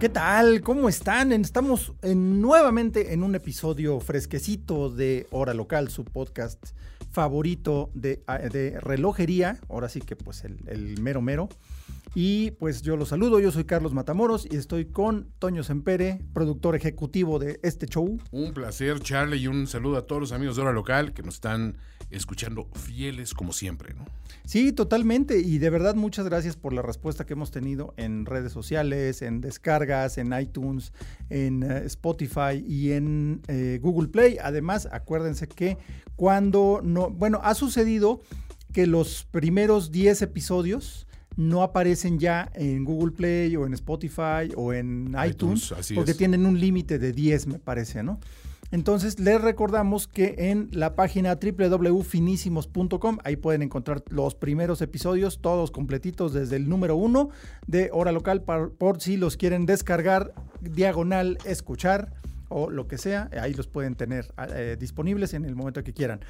¿Qué tal? ¿Cómo están? Estamos en- nuevamente en un episodio fresquecito de Hora Local, su podcast favorito de, ah, de relojería. Ahora sí que pues el, el mero mero. Y pues yo los saludo, yo soy Carlos Matamoros y estoy con Toño Sempere, productor ejecutivo de este show. Un placer, Charlie, y un saludo a todos los amigos de Hora Local que nos están escuchando fieles como siempre, ¿no? Sí, totalmente. Y de verdad muchas gracias por la respuesta que hemos tenido en redes sociales, en descargas, en iTunes, en eh, Spotify y en eh, Google Play. Además, acuérdense que cuando no, bueno, ha sucedido que los primeros 10 episodios no aparecen ya en Google Play o en Spotify o en iTunes, porque es. tienen un límite de 10, me parece, ¿no? Entonces, les recordamos que en la página www.finísimos.com, ahí pueden encontrar los primeros episodios, todos completitos desde el número uno de Hora Local, par- por, si los quieren descargar, diagonal, escuchar o lo que sea, ahí los pueden tener eh, disponibles en el momento que quieran.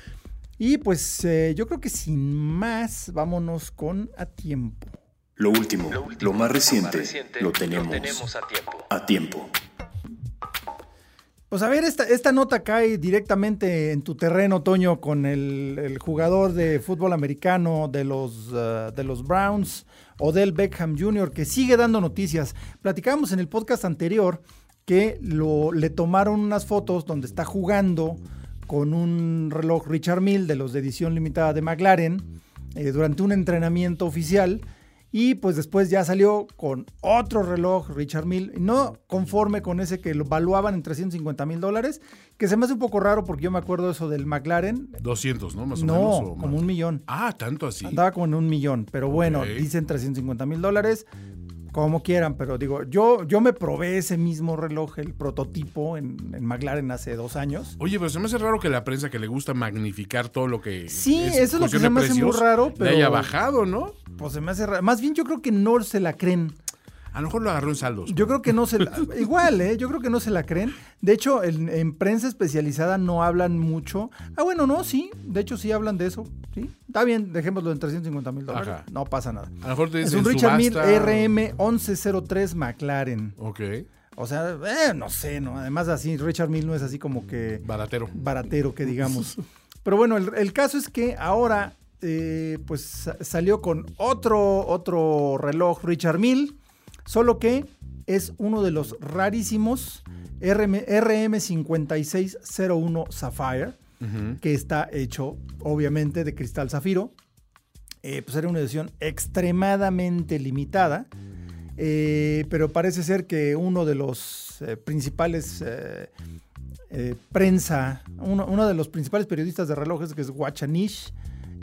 Y pues eh, yo creo que sin más, vámonos con a tiempo. Lo último, lo más reciente, lo tenemos, a tiempo. a tiempo. Pues a ver, esta, esta nota cae directamente en tu terreno, Toño, con el, el jugador de fútbol americano de los, uh, de los Browns, Odell Beckham Jr., que sigue dando noticias. Platicábamos en el podcast anterior que lo, le tomaron unas fotos donde está jugando con un reloj Richard Mille de los de edición limitada de McLaren eh, durante un entrenamiento oficial. Y pues después ya salió con otro reloj Richard Mille, no conforme con ese que lo valuaban en 350 mil dólares, que se me hace un poco raro porque yo me acuerdo eso del McLaren. 200, ¿no? Más o No, menos. o como más. un millón. Ah, tanto así. Andaba como en un millón, pero bueno, dicen 350 mil dólares, como quieran, pero digo, yo, yo me probé ese mismo reloj, el prototipo en, en McLaren hace dos años. Oye, pero se me hace raro que la prensa que le gusta magnificar todo lo que. Sí, eso es lo que se me hace muy raro, Le pero- haya bajado, ¿no? Pues se me hace raro. Más bien yo creo que no se la creen. A lo mejor lo agarró en saldos. Yo creo que no se la, igual, ¿eh? Yo creo que no se la creen. De hecho, en, en prensa especializada no hablan mucho. Ah, bueno, no, sí. De hecho, sí hablan de eso. Sí. Está bien, dejémoslo en 350 mil dólares. Ajá. No pasa nada. A lo mejor te Es dicen un Richard Mille subasta. RM1103 McLaren. Ok. O sea, eh, no sé, ¿no? Además, así, Richard Mille no es así como que Baratero. baratero, que digamos. Pero bueno, el, el caso es que ahora, eh, pues sa- salió con otro, otro reloj Richard Mille, solo que es uno de los rarísimos RM, RM5601 Sapphire, Ujú. que está hecho obviamente de cristal zafiro. Eh, pues era una edición extremadamente limitada. Eh, pero parece ser que uno de los eh, principales prensa, uno, uno de los principales periodistas de relojes, que es Wachanish,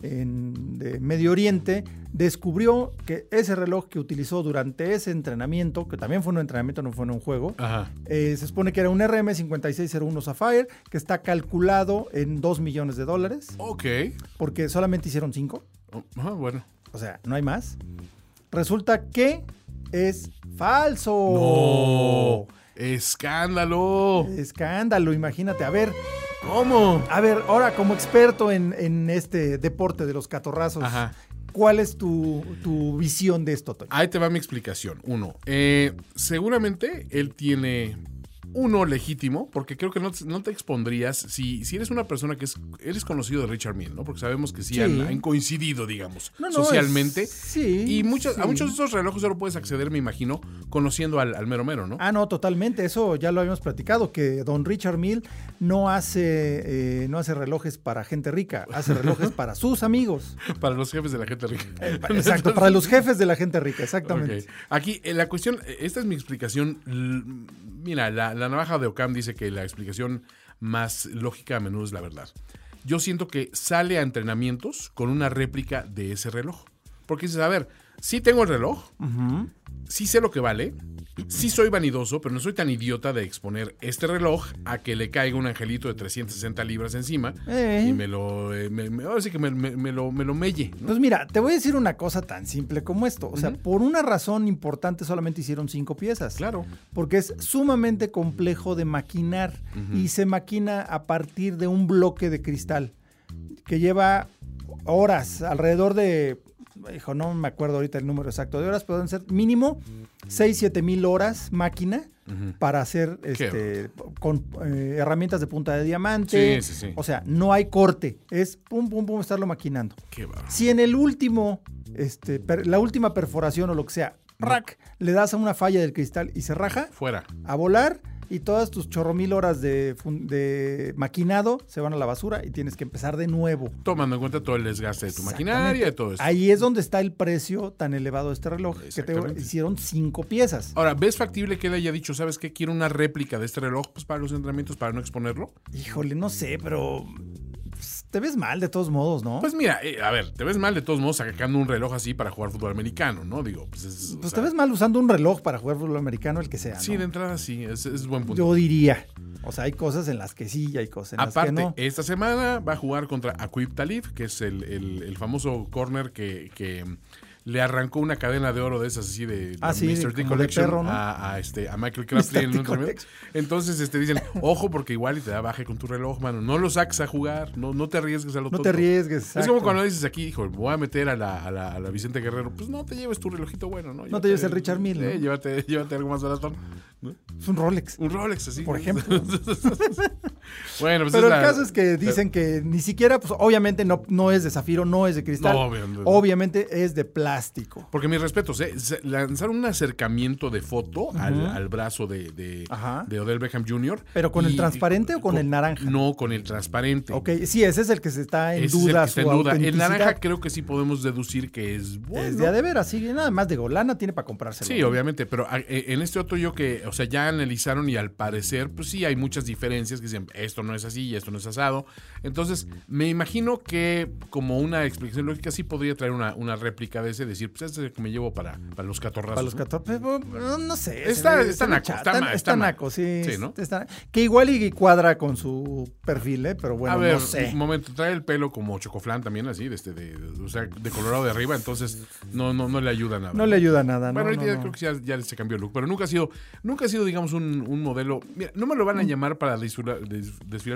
en, de Medio Oriente, descubrió que ese reloj que utilizó durante ese entrenamiento, que también fue un entrenamiento, no fue en un juego, eh, se supone que era un RM5601 Sapphire, que está calculado en 2 millones de dólares, Ok. porque solamente hicieron 5. Oh, ah, bueno. O sea, no hay más. Resulta que es falso. ¡No! ¡Escándalo! Escándalo, imagínate. A ver, ¿Cómo? a ver, ahora como experto en, en este deporte de los catorrazos, Ajá. ¿cuál es tu, tu visión de esto, Toño? Ahí te va mi explicación. Uno, eh, seguramente él tiene uno legítimo, porque creo que no, te- no te expondrías si, si eres una persona que es, eres conocido de Richard Mille, ¿no? Porque sabemos que sí, Sí. Han, han coincidido, digamos, No, no, socialmente. es- sí, y muchos, a muchos de esos relojes solo puedes acceder, me imagino, conociendo al, al mero mero, ¿no? Ah, no, totalmente. Eso ya lo habíamos platicado, que don Richard Mill no hace, eh, no hace relojes para gente rica, hace relojes para sus amigos. Para los jefes de la gente rica. Exacto, para los jefes de la gente rica, exactamente. Aquí, eh, la cuestión, eh, esta es mi explicación. Mira, la, la navaja de Ocam dice que la explicación más lógica a menudo es la verdad. Yo siento que sale a entrenamientos con una réplica de ese reloj. Porque dices, a ver, sí tengo el reloj, sí sé lo que vale, Sí soy vanidoso, pero no soy tan idiota de exponer este reloj a que le caiga un angelito de 360 libras encima Eh. y me lo, eh, me- me- ahora sí que me, lo, me lo melle. ¿no? Pues mira, te voy a decir una cosa tan simple como esto. O sea, por una razón importante solamente hicieron cinco piezas. Claro. Porque es sumamente complejo de maquinar y se maquina a partir de un bloque de cristal que lleva horas, alrededor de, hijo, no me acuerdo ahorita el número exacto de horas, pero deben ser mínimo 6, 7 mil horas máquina para hacer este, con eh, herramientas de punta de diamante. Sí, sí, sí. O sea, no hay corte, es pum, pum, pum, estarlo maquinando. Qué. Si en el último, este, per- la última perforación o lo que sea, rack, le das a una falla del cristal y se raja, Fuera. a volar y todas tus chorro mil horas de, maquinado se van a la basura y tienes que empezar de nuevo. Tomando en cuenta todo el desgaste de tu maquinaria y todo eso. Ahí es donde está el precio tan elevado de este reloj, que te hicieron cinco piezas. Ahora, ¿ves factible que él haya dicho, sabes qué? Quiero una réplica de este reloj pues, para los entrenamientos, para no exponerlo? Híjole, no sé, pero te ves mal de todos modos, ¿no? Pues mira, eh, a ver, te ves mal de todos modos sacando un reloj así para jugar fútbol americano, ¿no? Digo, pues es. Pues sea, te ves mal usando un reloj para jugar fútbol americano, el que sea. Sí, ¿no? de entrada sí, es, es buen punto. Yo diría. O sea, hay cosas en las que sí y hay cosas en Aparte, las que no. esta semana va a jugar contra Aquib Talib, que es el, el- el famoso corner que, que le arrancó una cadena de oro de esas así de, Ah, sí, Mr. De Collection perro, ¿no? a, a este, a Michael Craftley en un. Entonces este, dicen, ojo porque igual y te da baje con tu reloj, mano. No lo saques a jugar, no, no te arriesgues a lo No tonto. te arriesgues. Es como cuando dices aquí, hijo, voy a meter a la, a, la, a la Vicente Guerrero. Pues no te lleves tu relojito bueno, ¿no? No te lleves el Richard Mille, Eh, ¿no? llévate, llévate algo más barato. ¿No? Es un Rolex. Un Rolex, así. Por ejemplo. bueno, pues Pero el la- caso es que dicen que ni siquiera, pues obviamente no, no es de zafiro, no es de cristal. No, obviamente es de plástico. Porque mis respetos, ¿eh? Lanzaron un acercamiento de foto al, al brazo de, de, Odell Beckham Jr. ¿Pero con el y- transparente o con el naranja? No, con el transparente. Ok, sí, ese es el que se está en Ese es el duda que está en duda. El naranja creo que sí podemos deducir que es bueno. Es de veras, sí, nada más de Golana tiene para comprárselo. Sí, obviamente, pero e- en este otro yo que, o sea, ya analizaron y al parecer, pues sí, hay muchas diferencias que dicen, esto no es así y esto no es asado. Entonces, me imagino que como una explicación lógica sí podría traer una, una réplica de ese, decir, pues este es el que me llevo para, para los catorrazos. Para los ¿no? 14, pero, no, no sé. Está- ve- está naco, está naco, sí. Sí, ¿no? está- que igual y cuadra con su perfil, ¿eh? Pero bueno, a ver, no sé. un momento, trae el pelo como chocoflán también, así, de, este, de, de- o sea, de colorado de arriba, entonces no, no, no le ayuda nada. No le ayuda nada, ¿no? Bueno, ahorita creo que ya, ya se cambió el look, pero nunca ha sido, nunca ha sido, digamos, un, un modelo. Mira, no me lo Mm. van a llamar para desfilar,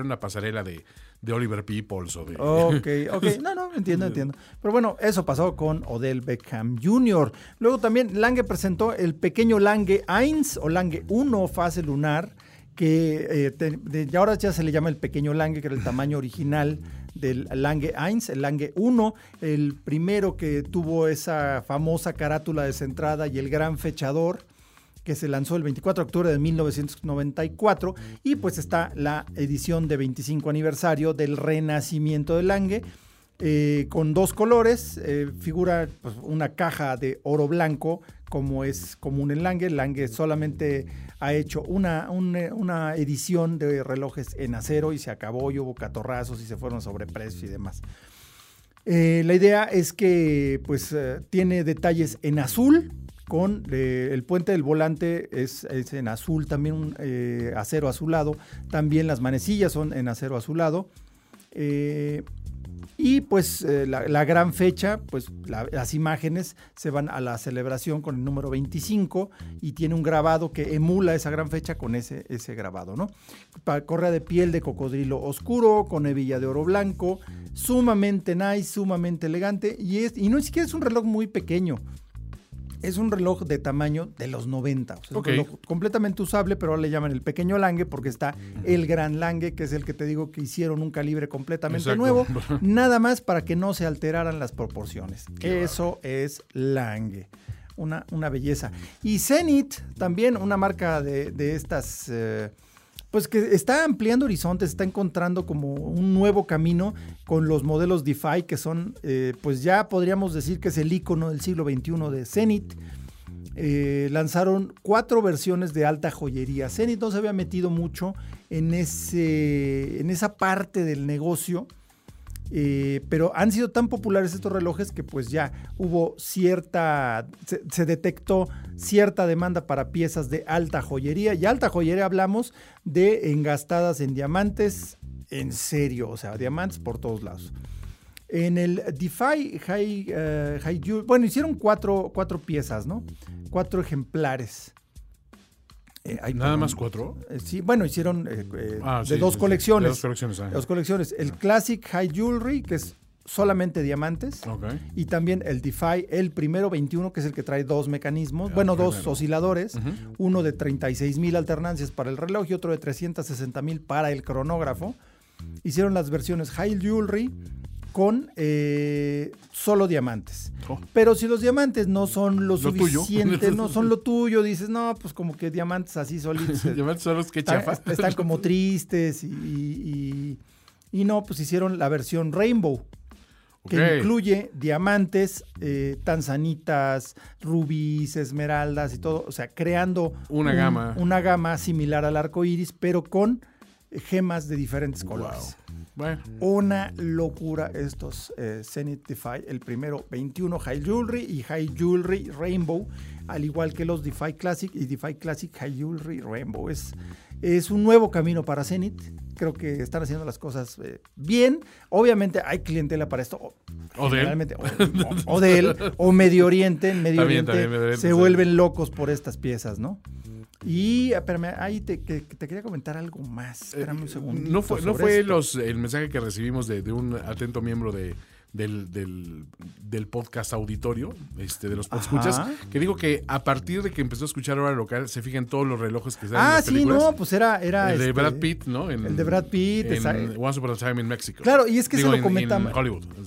una pasarela de, de Oliver Peoples o de. Ok, ok. No, no, entiendo, entiendo. Pero bueno, eso pasó con Odell Beckham Jr. Luego también Lange presentó el pequeño Lange 1 o Lange 1 fase lunar, que eh, te- de- y ahora ya se le llama el pequeño Lange, que era el tamaño original del Lange 1, el Lange 1, el primero que tuvo esa famosa carátula descentrada y el gran fechador que se lanzó el 24 de octubre de 1994 y pues está la edición de 25 aniversario del renacimiento de Lange eh, con dos colores, eh, figura pues, una caja de oro blanco como es común en Lange, Lange solamente ha hecho una, una, una edición de relojes en acero y se acabó y hubo catorrazos y se fueron sobre precio y demás. Eh, la idea es que pues eh, tiene detalles en azul, con eh, el puente del volante es, es en azul, también un eh, acero azulado, también las manecillas son en acero azulado. Eh, y pues la, gran fecha, pues la- las imágenes se van a la celebración con el número 25 y tiene un grabado que emula esa gran fecha con ese, ese grabado, ¿no? Correa de piel de cocodrilo oscuro, con hebilla de oro blanco, sumamente nice, sumamente elegante y, es, y no ni siquiera es un reloj muy pequeño. Es un reloj de tamaño de los 90. o sea, es un reloj completamente usable, pero ahora le llaman el pequeño Lange porque está el gran Lange, que es el que te digo que hicieron un calibre completamente Exacto. nuevo, nada más para que no se alteraran las proporciones. Eso es Lange. Una, una belleza. Y Zenith, también una marca de, de estas, eh, pues que está ampliando horizontes, está encontrando como un nuevo camino con los modelos DeFi, que son, eh, pues ya podríamos decir que es el icono del siglo XXI de Zenith. Eh, lanzaron cuatro versiones de alta joyería. Zenith no se había metido mucho en, ese, en esa parte del negocio Eh, pero han sido tan populares estos relojes que pues ya hubo cierta, se, detectó cierta demanda para piezas de alta joyería. Y alta joyería hablamos de engastadas en diamantes, en serio, o sea, diamantes por todos lados. En el DeFi High, uh, bueno, hicieron cuatro, cuatro, piezas, ¿no? Cuatro ejemplares. Eh, ¿Nada más cuatro? Eh, sí, bueno, hicieron eh, ah, de, sí, dos sí, colecciones, de dos colecciones. Ah. Dos colecciones. El Classic High Jewelry, que es solamente diamantes. Okay. Y también el DeFi, el primero 21, que es el que trae dos mecanismos, bueno, dos osciladores, uh -huh. uno de 36 mil alternancias para el reloj y otro de 360 mil para el cronógrafo. Hicieron las versiones High Jewelry con eh, solo diamantes. Oh. Pero si los diamantes no son lo, lo suficiente, tuyo. no son lo tuyo, dices, no, pues como que diamantes así solitos. diamantes son los que están, chafas. Están como tristes y, y, y, no, pues hicieron la versión Rainbow. Que incluye diamantes, eh, tanzanitas, rubíes, esmeraldas y todo. O sea, creando una un, gama. Una gama similar al arco iris, pero con gemas de diferentes colores. Wow. Bueno. Una locura estos eh, Zenith DeFi. El primero 21 High Jewelry y High Jewelry Rainbow, al igual que los DeFi Classic y DeFi Classic High Jewelry Rainbow. Es, es un nuevo camino para Zenith. Creo que están haciendo las cosas eh, bien. Obviamente hay clientela para esto. O de él. O, o, de él. O Medio Oriente. En Medio también, Oriente también, Medio Oriente se sí. vuelven locos por estas piezas, ¿no? Y espérame, ahí te, te, te, quería comentar algo más. Espérame un segundo. Eh, no fue, no fue los, el mensaje que recibimos de, de un atento miembro de, del, del, del, podcast auditorio, este, de los escuchas, que dijo que a partir de que empezó a escuchar hora local, se fijan todos los relojes que salen ah, en las sí, películas. no, pues era... era el de este, Brad Pitt, ¿no? En, el de Brad Pitt. En Once Upon a Time in Mexico. Claro, y es que Digo, se lo en, comentamos.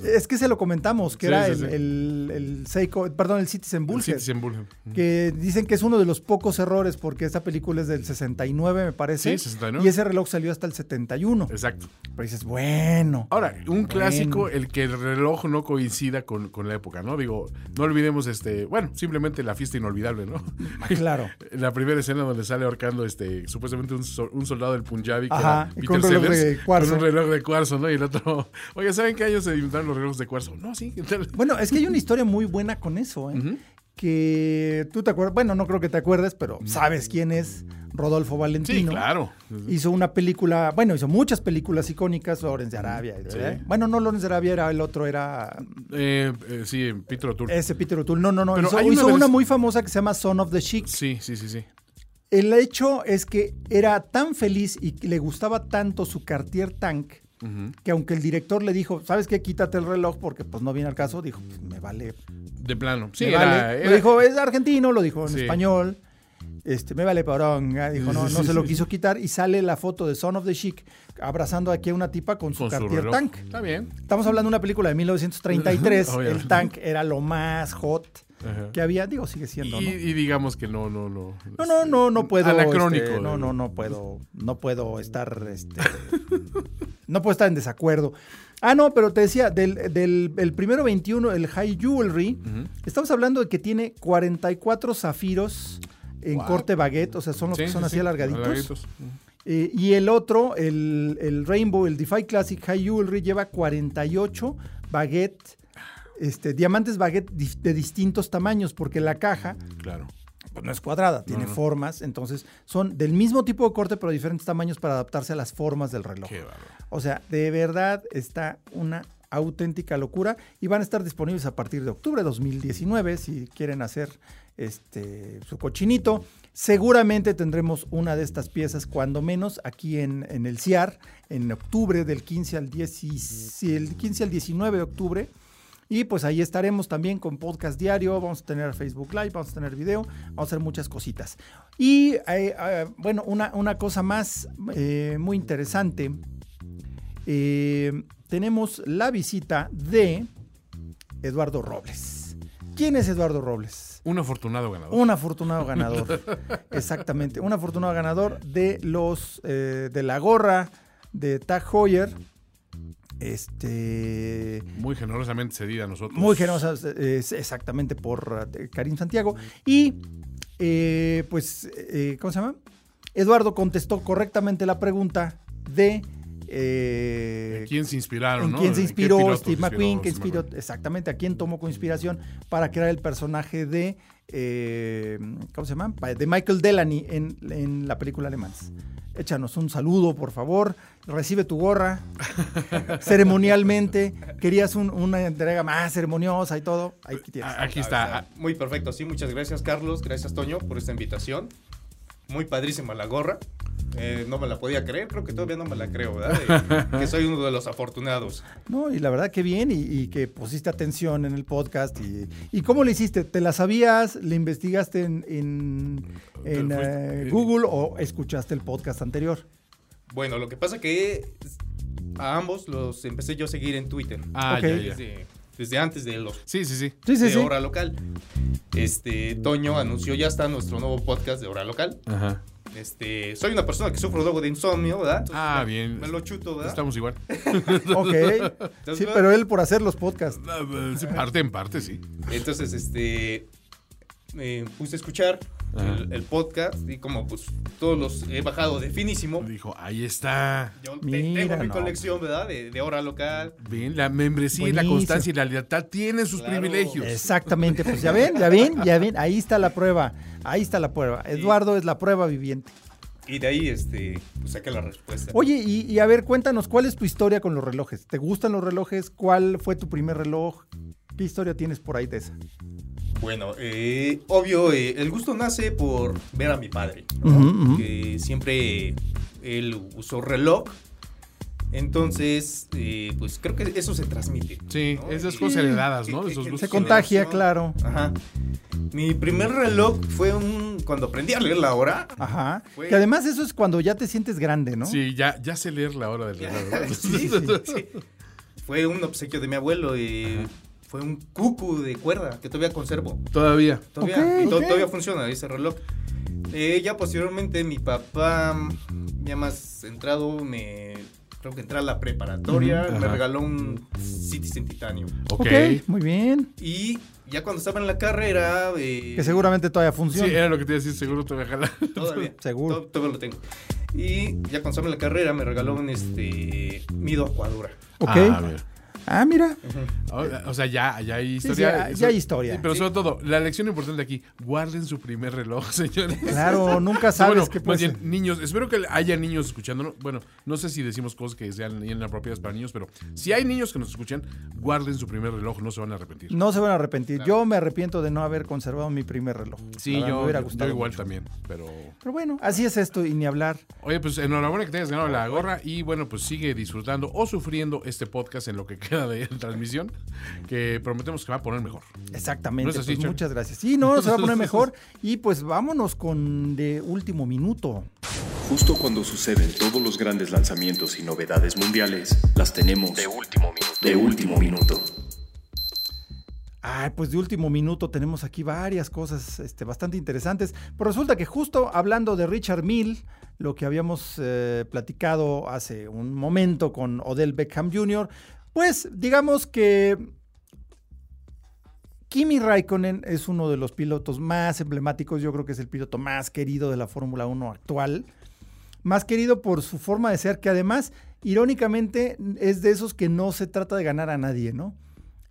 Es que se lo comentamos, que sí, era sí, el, el, el, Seiko, perdón, el Citizen Bullhead. El Citizen Bullhead. Que dicen que es uno de los pocos errores porque esta película es del 69, me parece. Sí, 69. Y ese reloj salió hasta el 71. Exacto. Pero dices, bueno. Ahora, un bueno. clásico, el que el reloj no coincida con, con la época, ¿no? Digo, no olvidemos este, bueno, simplemente la fiesta inolvidable, ¿no? Claro. la primera escena donde sale ahorcando este, supuestamente un, un soldado del Punjabi que Ajá, era Peter con, reloj Sellers, de cuarzo. con un reloj de cuarzo, ¿no? Y el otro, oye, ¿saben qué años se inventaron los relojes de cuarzo? No, sí. Bueno, es que hay una historia muy buena con eso, ¿eh? Uh -huh. Que tú te acuerdas, bueno, no creo que te acuerdes, pero sabes quién es Rodolfo Valentino. Sí, claro. Hizo una película, bueno, hizo muchas películas icónicas, Lorenz de Arabia. Sí. Bueno, no Lorenz de Arabia, era el otro, era... Eh, eh, sí, Peter O'Toole. Ese Peter O'Toole, no, no, no. Pero hizo, una, hizo una, muy famosa que se llama Son of the Chic. Sí, sí, sí, sí. El hecho es que era tan feliz y le gustaba tanto su Cartier Tank Uh -huh. Que aunque el director le dijo, ¿sabes qué? Quítate el reloj porque pues no viene al caso, dijo, pues, me vale. De plano. Sí, me era, vale. era... Lo dijo, es argentino, lo dijo en Sí. español. Este, me vale poronga, dijo, no, no se lo quiso quitar y sale la foto de Son of the Chic abrazando aquí a una tipa con su Con su Cartier reloj. Tank. Está bien. Estamos hablando de una película de 1933, el. Tank era lo más hot Ajá. que había, digo, sigue siendo, Y, ¿no? y digamos que no, no, no. No, no, no, no puedo. Anacrónico. este, no, no, no puedo. No puedo estar. Este, no puedo estar en desacuerdo. Ah, no, pero te decía, del, del el primero 21, el High Jewelry, Uh -huh. estamos hablando de que tiene 44 zafiros en Wow. corte baguette, o sea, son los Sí, que son sí, así sí, alargaditos. alargaditos. Eh, y el otro, el, el Rainbow, el DeFi Classic High Jewelry, lleva 48 baguette, este, diamantes baguette de distintos tamaños, porque la caja Claro. Pues no es cuadrada, tiene No, no. formas, entonces son del mismo tipo de corte, pero diferentes tamaños para adaptarse a las formas del reloj. Qué. O sea, de verdad está una auténtica locura y van a estar disponibles a partir de octubre de 2019 si quieren hacer este su cochinito. Seguramente tendremos una de estas piezas cuando menos aquí en, en el CIAR en octubre del 15 al 10, y- el 15 al 19 de octubre. Y pues ahí estaremos también con podcast diario, vamos a tener Facebook Live, vamos a tener video, vamos a hacer muchas cositas. Y eh, eh, bueno, una, una cosa más eh, muy interesante, tenemos la visita de Eduardo Robles. ¿Quién es Eduardo Robles? Un afortunado ganador. Un afortunado ganador. Exactamente, un afortunado ganador de los de la gorra de Tag Heuer. Este Muy generosamente cedida a nosotros. muy generosa, exactamente por eh, Karim Santiago. Y eh, pues, eh, ¿cómo se llama? Eduardo contestó correctamente la pregunta de Eh, ¿Quién se inspiraron? en no? quién se qué inspiró Steve McQueen, que Steve inspiró, exactamente, a quién tomó como inspiración para crear el personaje de, eh, ¿cómo se llama? De Michael Delany en, en la película Alemans. Échanos un saludo, por favor. Recibe tu gorra ceremonialmente. Querías un- una entrega más ceremoniosa y todo. Ahí tienes. Ah, Aquí está. Muy perfecto, sí. Muchas gracias, Carlos. Gracias, Toño, por esta invitación. Muy padrísima la gorra. Eh, no me la podía creer, creo que todavía no me la creo, ¿verdad? Que soy uno de los afortunados. No, y la verdad que bien, y, y que pusiste atención en el podcast. Y, ¿Y cómo le hiciste? ¿Te la sabías? ¿Le investigaste en, en- en, eh, eh, Google o escuchaste el podcast anterior? Bueno, lo que pasa que a ambos los empecé yo a seguir en Twitter. Ah, Ok. ya, ya. Desde, desde antes de los Sí, sí, sí. Sí, sí, de sí. Hora Local. Este, Toño anunció ya está nuestro nuevo podcast de Hora Local. Ajá. Este, soy una persona que sufro luego de insomnio, ¿verdad? Entonces, Ah, me- bien. Me lo chuto, ¿verdad? Estamos igual. Ok. Sí, pero él por hacer los podcasts. Ah, sí, Parte en parte, sí. Entonces, este, me puse a escuchar. El, el podcast y como pues todos los he bajado de finísimo. Dijo, ahí está. Yo Mira, tengo mi no. colección, ¿verdad? De, de hora local. Bien, la membresía, y la constancia y la lealtad tienen sus Claro. privilegios. Exactamente, pues ya ven, ya ven, ya ven, ahí está la prueba, ahí está la prueba. Eduardo es la prueba viviente. Y de ahí, este, pues saqué la respuesta. Oye, y, y a ver, cuéntanos, ¿cuál es tu historia con los relojes? ¿Te gustan los relojes? ¿Cuál fue tu primer reloj? ¿Qué historia tienes por ahí de esa? Bueno, eh, obvio, eh, el gusto nace por ver a mi padre, ¿no? Que siempre él usó reloj. Entonces, eh, pues creo que eso se transmite. Sí, ¿no? esas cosas heredadas, ¿no? que- Esos Se contagia, claro. Ajá. Mi primer reloj fue un. Cuando aprendí a leer la hora. Ajá. Fue- Que además eso es cuando ya te sientes grande, ¿no? Sí, ya, ya sé leer la hora del reloj. ¿verdad? Sí, sí, sí. Fue un obsequio de mi abuelo. y fue un cucu de cuerda que todavía conservo. Todavía. Todavía, y to- todavía funciona ese reloj. Eh, ya posteriormente mi papá, ya más entrado, me creo que entré a la preparatoria, Ujú, me regaló un Citizen Titanio. Ok. Ok, muy bien. Y ya cuando estaba en la carrera, eh, Que seguramente todavía Sí, funciona. era lo que te iba a decir, seguro te voy a jalar. todavía, Seguro. to- todavía lo tengo. Y ya cuando estaba en la carrera me regaló un este Mido Acuadura. Ok. Ah, mira. Ah, mira. O o sea, ya, ya hay historia. sí, ya hay historia. Sí, pero sobre todo, la lección importante aquí, guarden su primer reloj, señores. Claro, nunca sabes bueno, qué más puede bien, ser. niños, espero que haya niños escuchándonos. Bueno, no sé si decimos cosas que sean inapropiadas para niños, pero si hay niños que nos escuchan, guarden su primer reloj, no se van a arrepentir. No se van a arrepentir. Yo me arrepiento de no haber conservado mi primer reloj. Sí, verdad, yo, me hubiera yo gustado igual mucho. también, pero... Pero bueno, así es esto y ni hablar. Oye, pues enhorabuena que te hayas ganado la gorra y bueno, pues sigue disfrutando o sufriendo este podcast en lo que queda de transmisión, que prometemos que va a poner mejor. Exactamente. ¿No es así, pues, muchas gracias. Sí, no, se va a poner mejor. Y pues vámonos con de último minuto. Justo cuando suceden todos los grandes lanzamientos y novedades mundiales, las tenemos de último minuto. De último minuto. Ay, pues de último minuto tenemos aquí varias cosas este, bastante interesantes. Pero resulta que justo hablando de Richard Mill, lo que habíamos eh, platicado hace un momento con Odell Beckham Jr., pues digamos que Kimi Raikkonen es uno de los pilotos más emblemáticos, yo creo que es el piloto más querido de la Fórmula 1 actual. Más querido por su forma de ser, que además, irónicamente, es de esos que no se trata de ganar a nadie, ¿no?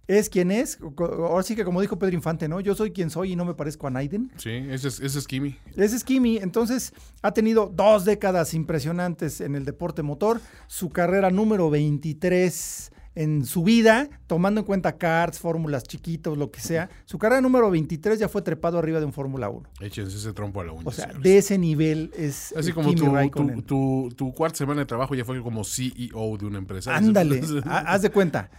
Es quien es, ahora sí que como dijo Pedro Infante, ¿no? Yo soy quien soy y no me parezco a Naiden. Sí, ese es, ese es Kimi. Ese es Kimi, entonces ha tenido dos décadas impresionantes en el deporte motor, su carrera número 23 en su vida, tomando en cuenta karts, fórmulas chiquitos, lo que sea, su carrera número 23 ya fue trepado arriba de un Fórmula 1. Échense ese trompo a la uña. O sea, señores. de ese nivel es Así como tu, tu, tu, tu cuarta semana de trabajo ya fue como CEO de una empresa. Ándale, ha- haz de cuenta.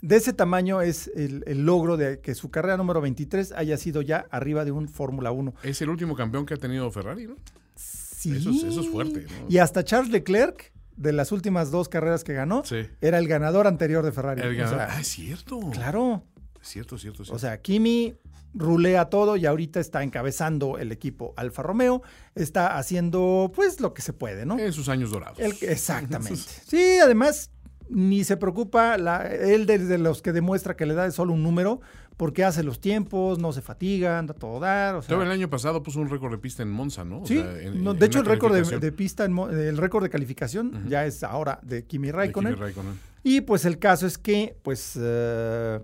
De ese tamaño es el, el logro de que su carrera número 23 haya sido ya arriba de un Fórmula 1. Es el último campeón que ha tenido Ferrari, ¿no? Sí. Eso es- eso es fuerte, ¿no? Y hasta Charles Leclerc, de las últimas dos carreras que ganó, Sí. era el ganador anterior de Ferrari. El O ganador- sea, ah, es cierto. claro. Es cierto, cierto, cierto. O sea, Kimi rulea todo y ahorita está encabezando el equipo Alfa Romeo. Está haciendo, pues, lo que se puede, ¿no? en sus años dorados. El- exactamente. Sí, además, ni se preocupa, la- él desde los que demuestra que la edad es solo un número, porque hace los tiempos, no se fatiga, anda todo dar. O sea, el año pasado puso un récord de pista en Monza, ¿no? O Sí, sea, en- no, en de hecho el récord de, pista, en el récord de calificación ya es ahora de Kimi de Raikkonen. Kimi Raikkonen. Y pues el caso es que, pues, eh,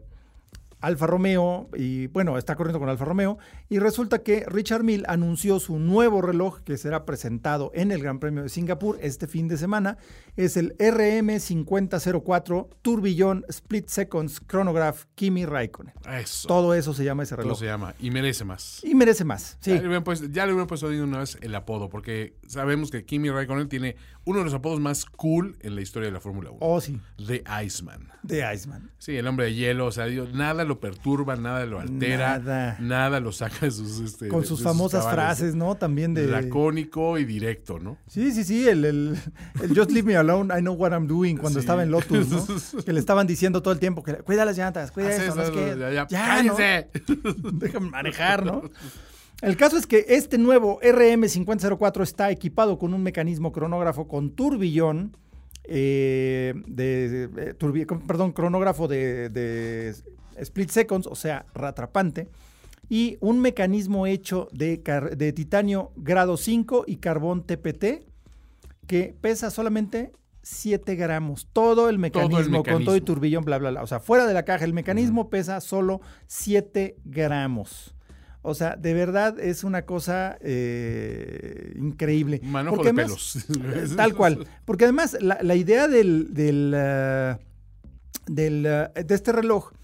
Alfa Romeo, y bueno, está corriendo con Alfa Romeo, y resulta que Richard Mill anunció su nuevo reloj que será presentado en el Gran Premio de Singapur este fin de semana. Es el RM5004 Tourbillon Split Seconds Chronograph Kimi Raikkonen. Eso. Todo eso se llama ese Todo reloj. se llama. Y merece más. Y merece más, sí. Ya, le hubieran puesto, ya le hubieran puesto de una vez el apodo, porque sabemos que Kimi Raikkonen tiene uno de los apodos más cool en la historia de la Fórmula 1. Oh, sí, The Iceman. de Iceman. Sí, el hombre de hielo, o sea, nada lo perturba, nada lo altera, Nada. nada, lo saca de sus... este, Con de- sus de famosas frases, ¿no? También de... Lacónico y directo, ¿no? Sí, sí, sí, el, el- el Just Leave Me Alone, I Know What I'm Doing, cuando Sí. estaba en Lotus, ¿no? Que le estaban diciendo todo el tiempo que cuida las llantas, cuida Hace eso, no qué. ya, ya, Ya, ¿no? ¡Cállense! Déjame manejar, ¿no? El caso es que este nuevo RM5004 está equipado con un mecanismo cronógrafo con turbillón, eh, de, de- turbi- perdón, cronógrafo de, de split seconds, o sea, atrapante, y un mecanismo hecho de, de titanio grado 5 y carbón TPT que pesa solamente 7 gramos. Todo el mecanismo, con todo y turbillón, bla, bla, bla. O sea, fuera de la caja, el mecanismo pesa solo 7 gramos. O sea, de verdad es una cosa eh, increíble. Manojo Porque de además- pelos. Tal cual. Porque además, la, la idea del, del, del, ah, de este reloj eh,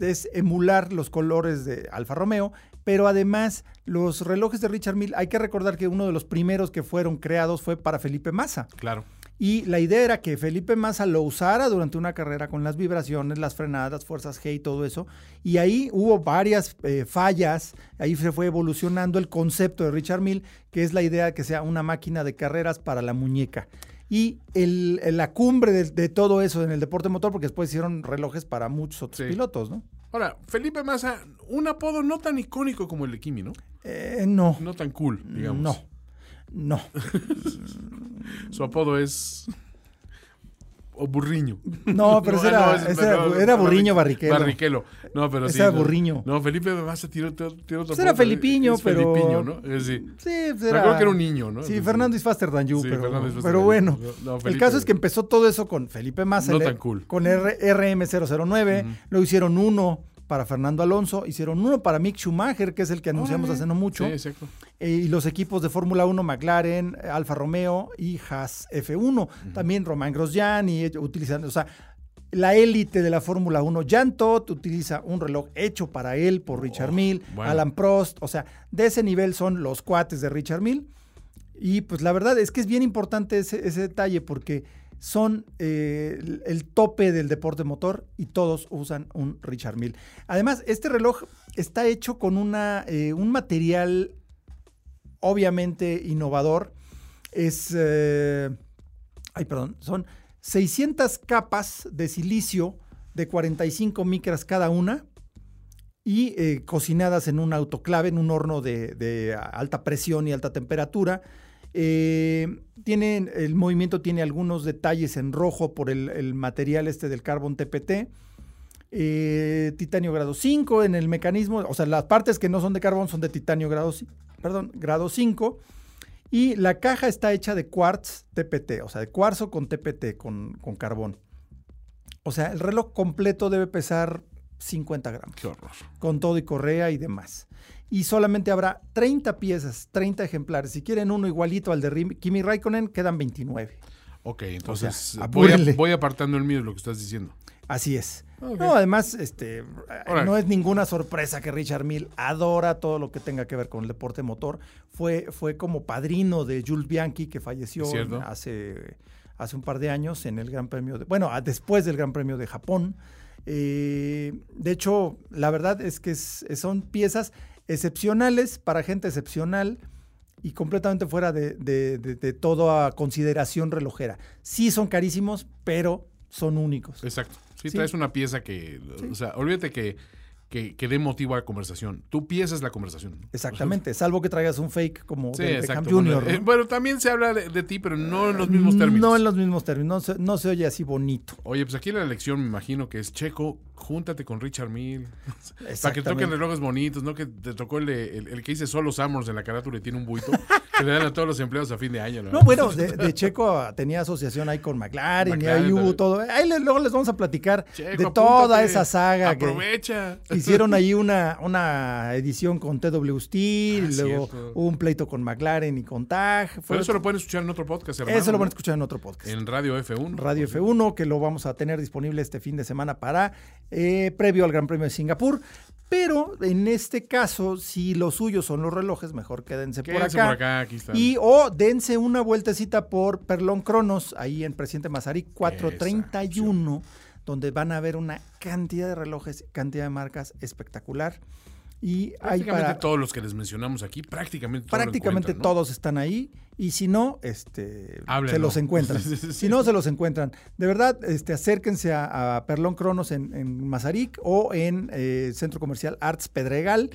es emular los colores de Alfa Romeo, pero además los relojes de Richard Mille, hay que recordar que uno de los primeros que fueron creados fue para Felipe Massa. Claro. Y la idea era que Felipe Massa lo usara durante una carrera con las vibraciones, las frenadas, fuerzas G y todo eso. Y ahí hubo varias eh, fallas, ahí se fue evolucionando el concepto de Richard Mille, que es la idea de que sea una máquina de carreras para la muñeca. Y el- la cumbre de, de todo eso en el deporte motor, porque después hicieron relojes para muchos otros Sí. pilotos, ¿no? Ahora, Felipe Massa, un apodo no tan icónico como el de Kimi, ¿no? Eh, no, No tan cool, digamos. no, no. Su apodo es. O burriño. No, pero ese era, ese era- Burriño Barriquelo. Barrichello. No, pero Ese sí. era no. Burriño. No, Felipe Massa tiene, otro- tiene otro Pues era Felipiño, es pero- Felipiño, ¿no? Es decir, Sí, pues era- acuerdo que era un niño, ¿no? Sí, Fernando is faster than you, Sí, pero, Fernando is faster pero bueno. el caso es que empezó todo eso con Felipe Massa. No tan cool. Con R- RM009, lo hicieron uno para Fernando Alonso, hicieron uno para Mick Schumacher, que es el que anunciamos Órale. hace no mucho, Sí, exacto. eh, y los equipos de Fórmula 1, McLaren, Alfa Romeo y Haas F1. También Román Grosjean y ellos utilizan, o sea, la élite de la Fórmula 1. Jan Todt utiliza un reloj hecho para él por Richard Oh, bueno. Alan Prost, o sea, de ese nivel son los cuates de Richard Mille. Y pues la verdad es que es bien importante ese, ese detalle porque son eh, el, tope del deporte motor y todos usan un Richard Mille. Además, este reloj está hecho con una, eh, un material obviamente innovador. Es, eh, ay, perdón, son 600 capas de silicio de 45 micras cada una y cocinadas en un autoclave, en un horno de alta presión y alta temperatura. Eh, tienen, el movimiento tiene algunos detalles en rojo por el, el material este del carbón TPT. Eh, titanio grado 5 en el mecanismo, o sea, las partes que no son de carbón son de titanio grado, perdón, grado 5. Y la caja está hecha de quartz TPT, o sea, de cuarzo con TPT, con, con carbón. O sea, el reloj completo debe pesar 50 gramos Qué horror. con todo y correa y demás. Y solamente habrá 30 piezas, 30 ejemplares. Si quieren uno igualito al de Kimi Raikkonen, quedan 29. Ok, entonces sea, voy, a- apúrenle. voy apartando el mío de lo que estás diciendo. Así es. No, además, este, Ahora- no es ninguna sorpresa que Richard Mille adora todo lo que tenga que ver con el deporte motor. Fue, fue como padrino de Jules Bianchi, que falleció hace, hace un par de años en el Gran Premio de, bueno, después del Gran Premio de Japón. Eh, de hecho, la verdad es que es- son piezas excepcionales para gente excepcional y completamente fuera de, de, de- de toda consideración relojera. Sí son carísimos, pero son únicos. Exacto. Sí, Sí. traes una pieza que, o sea, olvídate que que, que dé motivo a la conversación. Tú piensas la conversación. Exactamente, salvo que traigas un fake como Sí, de Beckham exacto. Jr. Bueno, eh, ¿no? bueno, también se habla de, de ti, pero no en los mismos términos. No en los mismos términos, no se, no se oye así bonito. Oye, pues aquí la lección me imagino que es Checo, júntate con Richard Mill. Para que toquen relojes bonitos, ¿no? Que te tocó el, el que dice solo Summers en la carátula y tiene un buito, que le dan a todos los empleados a fin de año, ¿no? No, bueno, de, de Checo tenía asociación ahí con McLaren, y ahí hubo todo. Ahí le- luego les vamos a platicar Checo, de toda apúntate, esa saga que Aprovecha. hicieron ahí una, una edición con TW Steel, Ah, luego cierto. hubo un pleito con McLaren y con TAG. Pero eso lo pueden escuchar en otro podcast, hermano. eso lo van a escuchar en otro podcast. En Radio F1. Radio F1, que lo vamos a tener disponible este fin de semana para eh, previo al Gran Premio de Singapur. Pero en este caso, si los suyos son los relojes, mejor quédense, por Quédense acá. por acá, aquí están. Y o dense una vueltecita por Perlón Cronos, ahí en Presidente Mazarí 431, donde van a ver una cantidad de relojes, cantidad de marcas espectacular. Y hay Prácticamente para, todos los que les mencionamos aquí, prácticamente lo prácticamente todos están ahí y si no, este, Háblenlo. se los encuentran. Si no, se los encuentran. De verdad, este, acérquense a, a Perlón Cronos en, en Mazarik o en eh, Centro Comercial Arts Pedregal.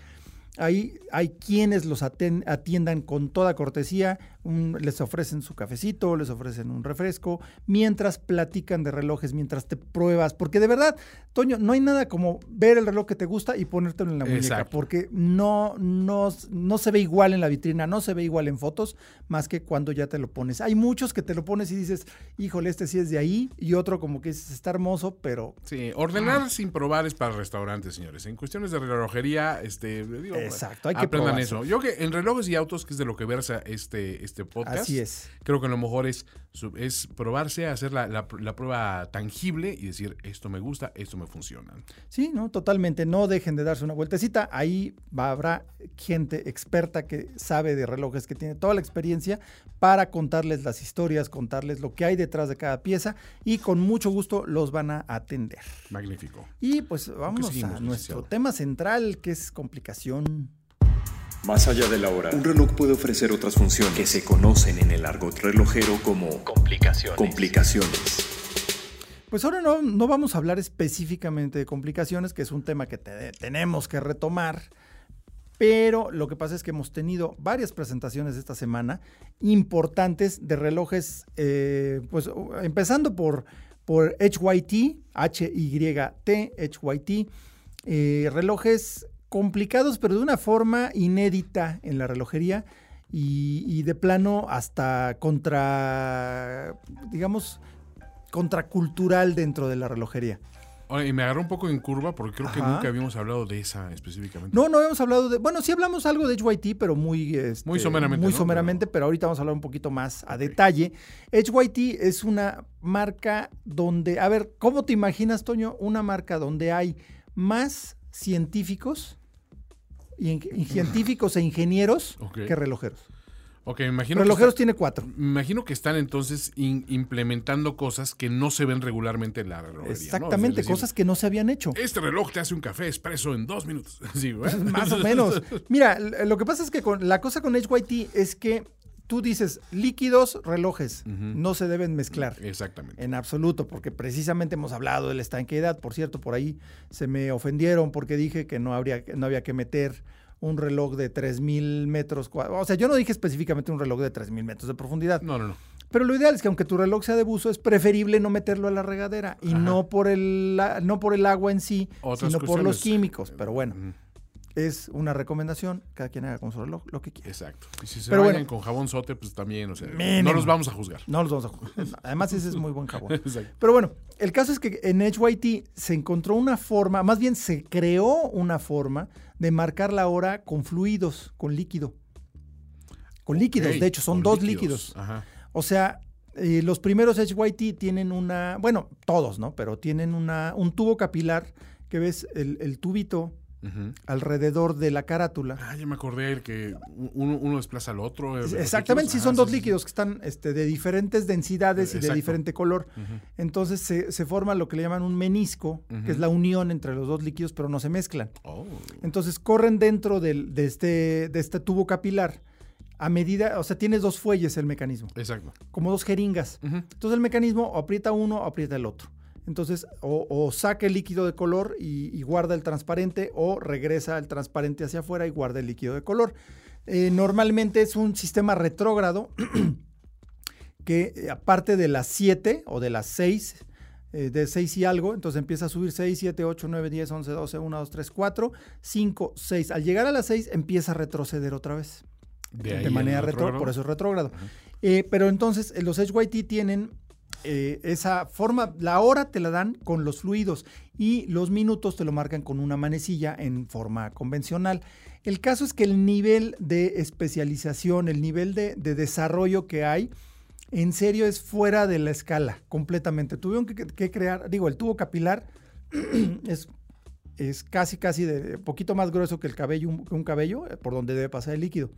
Ahí hay quienes los atiendan con toda cortesía, un- les ofrecen su cafecito, les ofrecen un refresco, mientras platican de relojes, mientras te pruebas, porque de verdad, Toño, no hay nada como ver el reloj que te gusta y ponértelo en la muñeca, Exacto. porque no, no, no se ve igual en la vitrina, no se ve igual en fotos, más que cuando ya te lo pones. Hay muchos que te lo pones y dices, híjole, este sí es de ahí, y otro como que dices, está hermoso, pero Sí, ordenar sin probar es para restaurantes, señores. En cuestiones de relojería, este, digo, Exacto, hay que aprendan probar. eso. Yo que en relojes y autos, que es de lo que versa este, este podcast, así es. creo que lo mejor es, es probarse, hacer la, la- la prueba tangible y decir, esto me gusta, esto me funciona. Sí, no, totalmente. No dejen de darse una vueltecita. Ahí va, habrá gente experta que sabe de relojes, que tiene toda la experiencia para contarles las historias, contarles lo que hay detrás de cada pieza y con mucho gusto los van a atender. Magnífico. Y pues seguimos, a nuestro licenciado? tema central, que es complicación. Más allá de la hora, un reloj puede ofrecer otras funciones que se conocen en el argot relojero como complicaciones. complicaciones. Pues ahora no, no vamos a hablar específicamente de complicaciones, que es un tema que te- tenemos que retomar. Pero lo que pasa es que hemos tenido varias presentaciones esta semana importantes de relojes, eh, pues empezando por, por HYT, H-Y-T, HYT, eh, relojes complicados, pero de una forma inédita en la relojería y, y de plano hasta contra, digamos, contracultural dentro de la relojería. Oye, y me agarró un poco en curva porque creo que nunca habíamos hablado de esa específicamente. No, no habíamos hablado de. Bueno, sí hablamos algo de HYT, pero muy. este, Muy someramente, Muy ¿no? someramente, pero... ahorita vamos a hablar un poquito más a detalle. HYT es una marca donde. A ver, ¿cómo te imaginas, Toño? Una marca donde hay más científicos. Científicos e ingenieros que relojeros. Ok, me imagino, Relojeros tiene cuatro. me imagino que están entonces in- implementando cosas que no se ven regularmente en la relojería. Exactamente, decir, cosas que no se habían hecho. Este reloj te hace un café expreso en dos minutos. Sí. Más o menos. Mira, lo que pasa es que con, la cosa con HYT es que tú dices líquidos, relojes, no se deben mezclar. Exactamente. En absoluto, porque precisamente hemos hablado de la estanqueidad. Por cierto, por ahí se me ofendieron porque dije que no, habría, no había que meter un reloj de 3000 metros. cua- O sea, yo no dije específicamente un reloj de 3000 metros de profundidad. No, no, no. Pero lo ideal es que aunque tu reloj sea de buzo, es preferible no meterlo a la regadera. Y Ajá. no por, el, no por el agua en sí, Otras sino por los químicos. Pero bueno. Es una recomendación. Cada quien haga con su reloj lo que quiera. Exacto. Y si se Pero bueno. con jabón sote, pues también, o sea, Mínimo. no los vamos a juzgar. No los vamos a jugar. Además, ese es muy buen jabón. Exacto. Pero bueno, el caso es que en HYT se encontró una forma, más bien se creó una forma de marcar la hora con fluidos, con líquido. Con líquidos, de hecho, son dos líquidos. Ajá. O sea, eh, los primeros HYT tienen una, bueno, todos, ¿no? Pero tienen una, un tubo capilar que ves el, el tubito Alrededor de la carátula. Ah, ya me acordé el que uno, uno desplaza al otro. eh, Exactamente, sí, líquidos. son Ajá, dos líquidos que están este, de diferentes densidades y de diferente color. Entonces se, se forma lo que le llaman un menisco, que es la unión entre los dos líquidos, pero no se mezclan. Oh. Entonces corren dentro del- de, este, de este tubo capilar. A medida, o sea, tienes dos fuelles el mecanismo, Exacto. como dos jeringas. Entonces el mecanismo o aprieta uno o aprieta el otro. Entonces, o, o saca el líquido de color y, y guarda el transparente, o regresa el transparente hacia afuera y guarda el líquido de color. Eh, normalmente es un sistema retrógrado que eh, aparte de las 7 o de las 6, eh, de 6 y algo, entonces empieza a subir 6, 7, 8, 9, 10, 11, 12, 1, 2, 3, 4, 5, 6. Al llegar a las 6 empieza a retroceder otra vez. De, De, manera retro, retrógrado. por eso es retrógrado. Eh, pero entonces eh, los HYT tienen eh, esa forma, la hora te la dan con los fluidos y los minutos te lo marcan con una manecilla en forma convencional. El caso es que el nivel de especialización, el nivel de, de desarrollo que hay, en serio es fuera de la escala, completamente. Tuvieron que, crear, digo, el tubo capilar es, es casi, casi de poquito más grueso que el cabello, un, un cabello, eh, por donde debe pasar el líquido.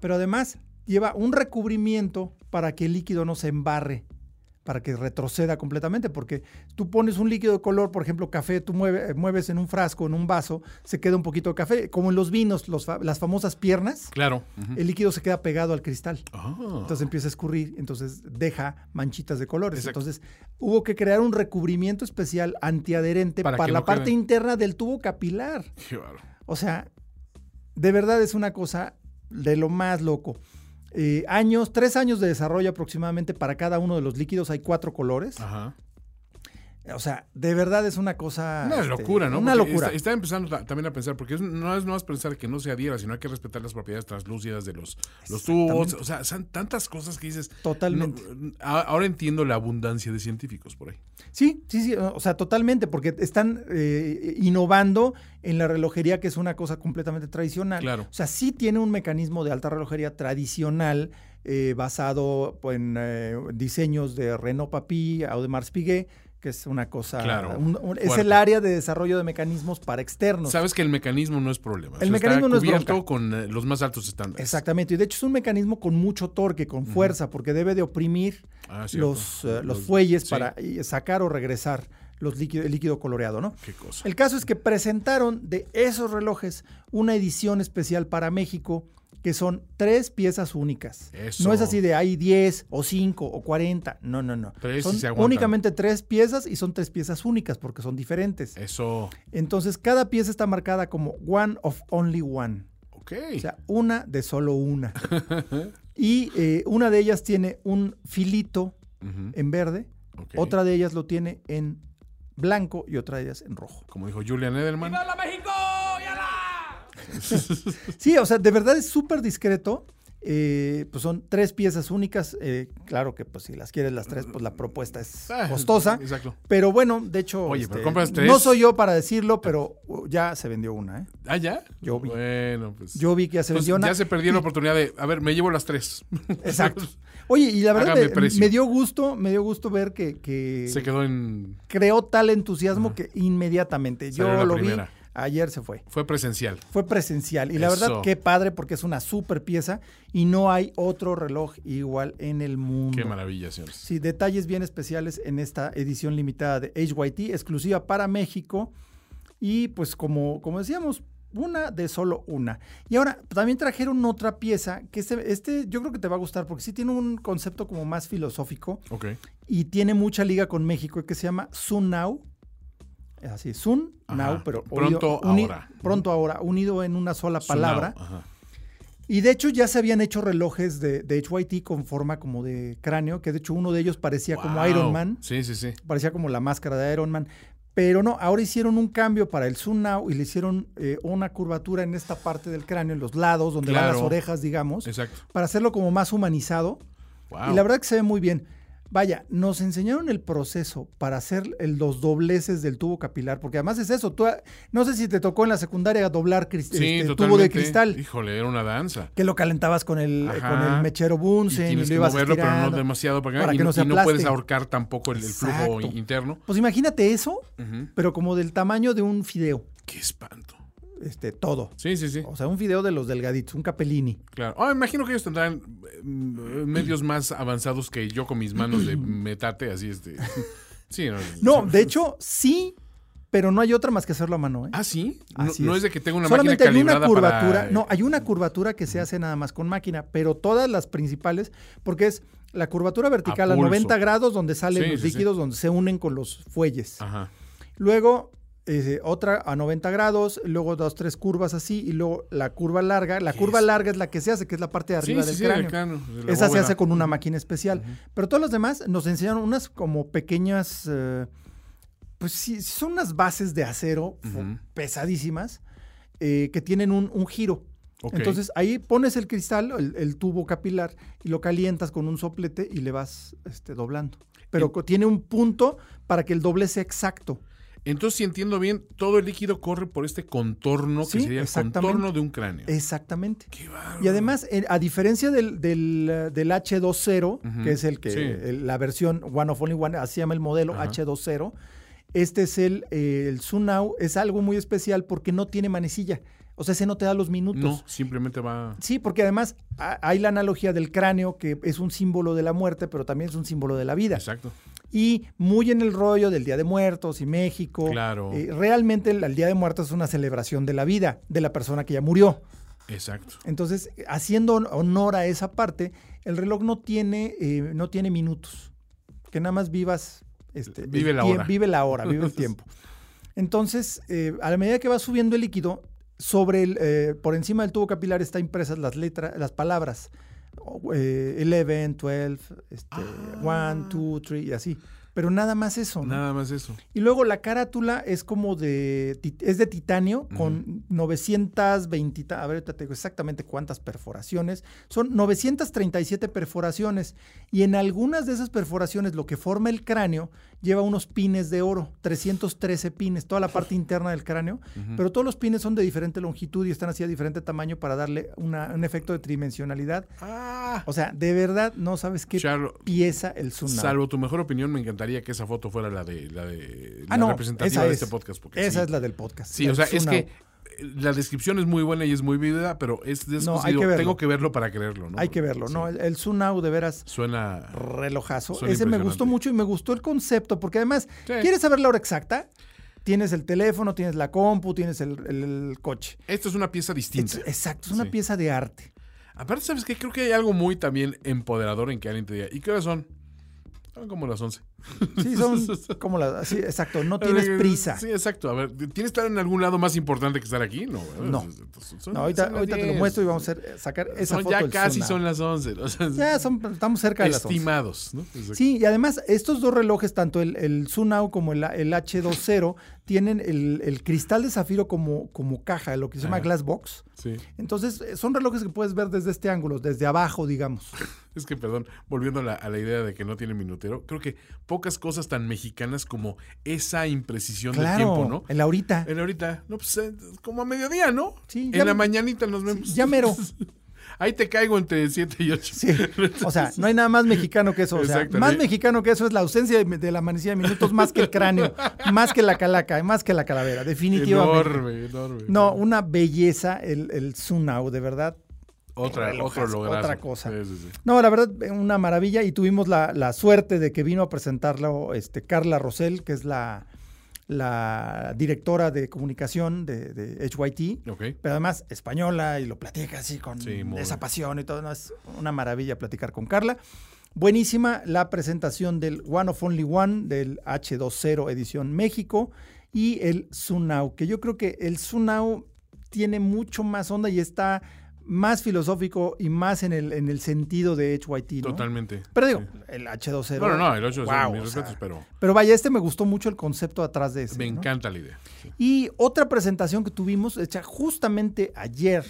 Pero además lleva un recubrimiento para que el líquido no se embarre, para que retroceda completamente, porque tú pones un líquido de color, por ejemplo, café, tú mueve- mueves en un frasco, en un vaso, se queda un poquito de café, como en los vinos, los las famosas piernas, Claro. el líquido se queda pegado al cristal. Ah. Entonces empieza a escurrir, entonces deja manchitas de colores. Exacto. Entonces hubo que crear un recubrimiento especial antiadherente Para la no parte quede- interna del tubo capilar. Qué bárbaro. O sea, de verdad es una cosa de lo más loco. Eh, años, tres años de desarrollo aproximadamente para cada uno de los líquidos. Hay cuatro colores. Ajá. O sea, de verdad es una cosa. Una este, locura, ¿no? Una Porque locura. Está, está empezando ta- también a pensar, porque es- no es más pensar que no se adhiera, sino hay que respetar las propiedades translúcidas de los, los tubos. O sea, son tantas cosas que dices. Totalmente. no, ahora entiendo la abundancia de científicos por ahí. Sí, sí, sí, o sea, totalmente, porque están eh, innovando en la relojería, que es una cosa completamente tradicional. Claro. O sea, sí tiene un mecanismo de alta relojería tradicional eh, basado en eh, diseños de Renault Papy, Audemars Piguet, que es una cosa, Claro, un- un- es el área de desarrollo de mecanismos para externos. Sabes que el mecanismo no es problema. El O sea, mecanismo no está es cubierto bronca. con eh, los más altos estándares. Exactamente, y de hecho es un mecanismo con mucho torque, con fuerza, porque debe de oprimir Ah, cierto. los, eh, los fuelles sí, para eh, sacar o regresar los líquido, el líquido coloreado, ¿no? Qué cosa. El caso es que presentaron de esos relojes una edición especial para México que son tres piezas únicas. Eso. No es así de hay 10 o 5 o 40. No, no, no. Tres son y se aguantan. únicamente tres piezas y son tres piezas únicas porque son diferentes. Eso. Entonces, cada pieza está marcada como one of only one. Ok. O sea, una de solo una. y eh, una de ellas tiene un filito en verde, ok. otra de ellas lo tiene en blanco y otra de ellas en rojo. Como dijo Julian Edelman. Sí, o sea, de verdad es súper discreto. Eh, pues son tres piezas únicas. eh, claro que pues si las quieres las tres, pues la propuesta es Ah, costosa. Exacto. Pero bueno, de hecho, Oye, pero este, compras tres. no soy yo para decirlo, pero uh, ya se vendió una. ¿eh? Ah, ya. Yo vi. Bueno, pues. Yo vi que ya se Entonces, vendió una. ya se perdió la oportunidad de. A ver, me llevo las tres. Exacto. Oye, y la verdad me, dio gusto, me dio gusto ver que, que Se quedó en. creó tal entusiasmo que inmediatamente Salió yo lo primera. vi. Ayer se fue. Fue presencial. Fue presencial. Y la verdad, qué padre, porque es una super pieza y no hay otro reloj igual en el mundo. Qué maravilla, señores. Sí, detalles bien especiales en esta edición limitada de HYT, exclusiva para México. Y pues como, como decíamos, una de solo una. Y ahora también trajeron otra pieza que este, este yo creo que te va a gustar porque sí tiene un concepto como más filosófico Ok. y tiene mucha liga con México que se llama Sun Now. Es así, Sun Ajá, Now, pero pronto ahora. Pronto ahora, unido en una sola palabra. Y de hecho ya se habían hecho relojes de, de HYT con forma como de cráneo, que de hecho uno de ellos parecía como. Iron Man, Sí, sí, sí. parecía como la máscara de Iron Man. Pero no, ahora hicieron un cambio para el Sun Now y le hicieron eh, una curvatura en esta parte del cráneo, en los lados, donde van las orejas, digamos, Exacto. para hacerlo como más humanizado. Wow. Y la verdad que se ve muy bien. Vaya, nos enseñaron el proceso para hacer el- los dobleces del tubo capilar, porque además es eso. Tú, no sé si te tocó en la secundaria doblar cris- sí, este, tubo de cristal, Híjole, era una danza. que lo calentabas con el, Ajá. con el mechero Y Bunsen y, tienes lo que ibas moverlo, pero no demasiado para acá. para y, que no, se y no puedes ahorcar tampoco el, el flujo interno. Pues imagínate eso, pero como del tamaño de un fideo, Qué espanto. Este, todo. Sí, sí, sí. O sea, un fideo de los delgaditos, un capellini. Claro. Ah, imagino que ellos tendrán eh, medios más avanzados que yo con mis manos de metate, así este. Sí, no, No, de hecho, sí, pero no hay otra más que hacerlo a mano. ¿eh? Ah, sí. No, Así no es. es de que tenga una Solamente hay máquina una calibrada curvatura, para- no, hay una curvatura que se hace nada más con máquina, pero todas las principales, porque es la curvatura vertical a, pulso. 90 grados donde salen Sí, los sí. líquidos, donde se unen con los fuelles. Ajá. Luego eh, otra a 90 grados, luego dos, tres curvas así, y luego la curva larga. La ¿Qué curva es? larga es la que se hace, que es la parte de arriba sí, del sí, cráneo. de Esa se hace con una máquina especial. Pero todos los demás nos enseñaron unas como pequeñas, eh, pues sí, son unas bases de acero pesadísimas eh, que tienen un, un giro. Entonces ahí pones el cristal, el, el tubo capilar, y lo calientas con un soplete y le vas este, doblando. Pero tiene un punto para que el doble sea exacto. Entonces, si entiendo bien, todo el líquido corre por este contorno que sería el contorno de un cráneo. Exactamente. Qué. Y además, eh, a diferencia del, del, del H20, Ujú, que es el que sí. el- la versión One of Only One, así se llama el modelo Ajá. H20, este es el, eh, el Sunau, es algo muy especial porque no tiene manecilla. O sea, ese no te da los minutos. No, simplemente va. Sí, porque además hay la analogía del cráneo, que es un símbolo de la muerte, pero también es un símbolo de la vida. Exacto. Y muy en el rollo del Día de Muertos y México. Claro. eh, realmente el, el Día de Muertos es una celebración de la vida, de la persona que ya murió. Exacto. Entonces, haciendo hon- honor a esa parte, el reloj no tiene, eh, no tiene minutos. Que nada más vivas. Este, Vive la hora. Vive la hora, vive el tiempo. Entonces, eh, a la medida que va subiendo el líquido, sobre el, eh, por encima del tubo capilar está impresas las letras, las palabras. O, eh, 11, 12, este, 1, 2, 3 y así. Pero nada más eso. ¿no? Nada más eso. Y luego la carátula es como de, es de titanio con 920, ta- a ver, ahorita te digo exactamente cuántas perforaciones. Son 937 perforaciones y en algunas de esas perforaciones lo que forma el cráneo lleva unos pines de oro, 313 pines, toda la parte interna del cráneo, pero todos los pines son de diferente longitud y están así a diferente tamaño para darle una- un efecto de tridimensionalidad. Ah. O sea, de verdad no sabes qué Charlo, pieza el Tsunami. salvo tu mejor opinión, me encantaría que esa foto fuera la de la de Ah, la no, representativa de es. este podcast. Porque Esa sí, es la del podcast. Sí, o sea, es que la descripción es muy buena y es muy vívida, pero es No, hay que tengo que verlo para creerlo, ¿no? Hay que verlo, Sí. ¿no? El, el Tsunau de veras Suena. relojazo. Suena Ese me gustó mucho y me gustó el concepto, porque además, Sí. ¿quieres saber la hora exacta? Tienes el teléfono, tienes la compu, tienes el, el- el coche. Esto es una pieza distinta. Es- exacto, es una Sí. pieza de arte. Aparte, ¿sabes qué? Creo que hay algo muy también empoderador en que alguien te diga, ¿y qué horas son? Son como las 11. Sí, son como las... Sí, exacto, no tienes prisa. Sí, exacto. A ver, ¿tienes que estar en algún lado más importante que estar aquí? No. No. Son- son- No, ahorita te lo 10. muestro y vamos a hacer- sacar esa Son foto ya casi son las 11. o sea, Ya son, estamos cerca de las 11. estimados. ¿no? Exacto. Sí, y además estos dos relojes, tanto el, el Tsunau como el, el H20, tienen el, el cristal de zafiro como, como caja, lo que se llama glass box. Sí. Entonces, eh, son relojes que puedes ver desde este ángulo, desde abajo, digamos. Es que, perdón, volviendo a la, a la idea de que no tiene minutero, creo que pocas cosas tan mexicanas como esa imprecisión del Claro, tiempo, ¿no? el ahorita. En ahorita, no, pues eh, como a mediodía, ¿no? Sí, en ya- la mañanita nos vemos. ya mero. Ahí te caigo entre 7 y 8. Sí, o sea, no hay nada más mexicano que eso. O sea, más mexicano que eso es la ausencia de, la amanecida de minutos, más que el cráneo, más que la calaca, más que la calavera, definitivamente. Enorme, enorme. No, una belleza el, el Tsunau, de verdad. Otra, otro otra cosa. Sí, sí, sí. No, la verdad, una maravilla. Y tuvimos la, la suerte de que vino a presentarlo este, Carla Rosell, que es la, la directora de comunicación de, de HYT. Ok. Pero además española y lo platica así con esa pasión y todo. ¿no? Es una maravilla platicar con Carla. Buenísima la presentación del One of Only One, del H20 edición México y el Sunau, que yo creo que el Sunau tiene mucho más onda y está más filosófico y más en el, en el sentido de HYT. ¿no? Totalmente. Pero digo, Sí. el H20. Bueno, no, el 8 wow, mis o respetos, pero Pero vaya, este me gustó mucho el concepto atrás de ese. me ¿no? encanta la idea. Sí. Y otra presentación que tuvimos hecha justamente ayer,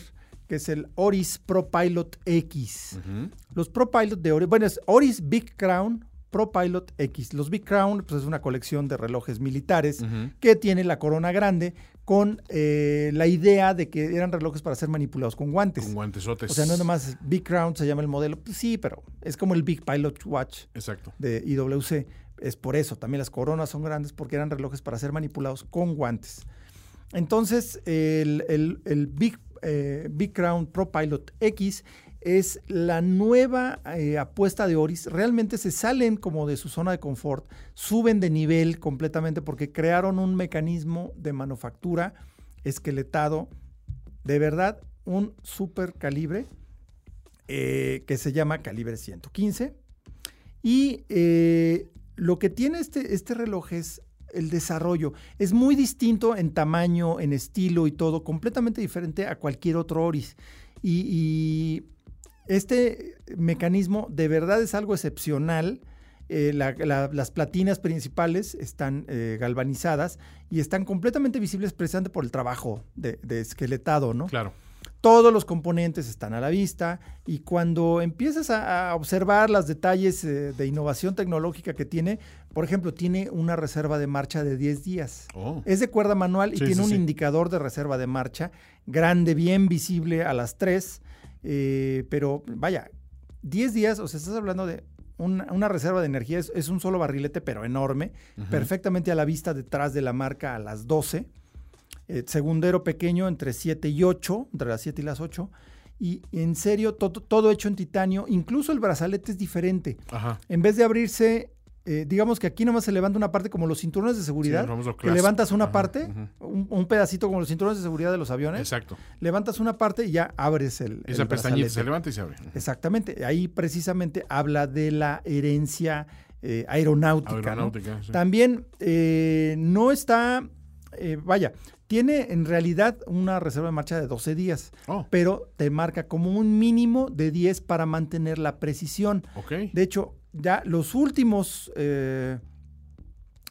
que es el Oris Pro Pilot X. Ujú. Los Pro Pilot de Oris, bueno, es Oris Big Crown Pro Pilot X. Los Big Crown pues, es una colección de relojes militares que tiene la corona grande con eh, la idea de que eran relojes para ser manipulados con guantes. Con guantesotes. O sea, no es nomás Big Crown, se llama el modelo. Pues sí, pero es como el Big Pilot Watch Exacto. de IWC. Es por eso, también las coronas son grandes porque eran relojes para ser manipulados con guantes. Entonces, el, el- el Big, eh, Big Crown Pro Pilot X es la nueva eh, apuesta de Oris. Realmente se salen como de su zona de confort, suben de nivel completamente porque crearon un mecanismo de manufactura esqueletado, de verdad, un super calibre eh, que se llama calibre 115. Y eh, lo que tiene este, este reloj es el desarrollo. Es muy distinto en tamaño, en estilo y todo, completamente diferente a cualquier otro Oris. y este mecanismo de verdad es algo excepcional. Eh, las platinas principales están eh, galvanizadas y están completamente visibles precisamente por el trabajo de, esqueletado, ¿no? Claro. Todos los componentes están a la vista y cuando empiezas a, observar los detalles eh, de innovación tecnológica que tiene, por ejemplo, tiene una reserva de marcha de 10 días. Oh. Es de cuerda manual y tiene un indicador de reserva de marcha grande, bien visible a las 3 eh, pero vaya, 10 días, o sea, estás hablando de una, reserva de energía, es, un solo barrilete, pero enorme, perfectamente a la vista detrás de la marca a las 12. Eh, segundero pequeño entre 7 y 8, entre las 7 y las 8. Y en serio, todo, todo hecho en titanio, incluso el brazalete es diferente. En vez de abrirse eh, digamos que aquí nomás se levanta una parte como los cinturones de seguridad. que levantas una parte, un, pedacito como los cinturones de seguridad de los aviones. Exacto. Levantas una parte y ya abres el. Esa pestañita se levanta y se abre. Exactamente. Ahí precisamente habla de la herencia eh, aeronáutica. También eh, no está. vaya, tiene en realidad una reserva de marcha de 12 días, oh. pero te marca como un mínimo de 10 para mantener la precisión. De hecho, ya los últimos, eh,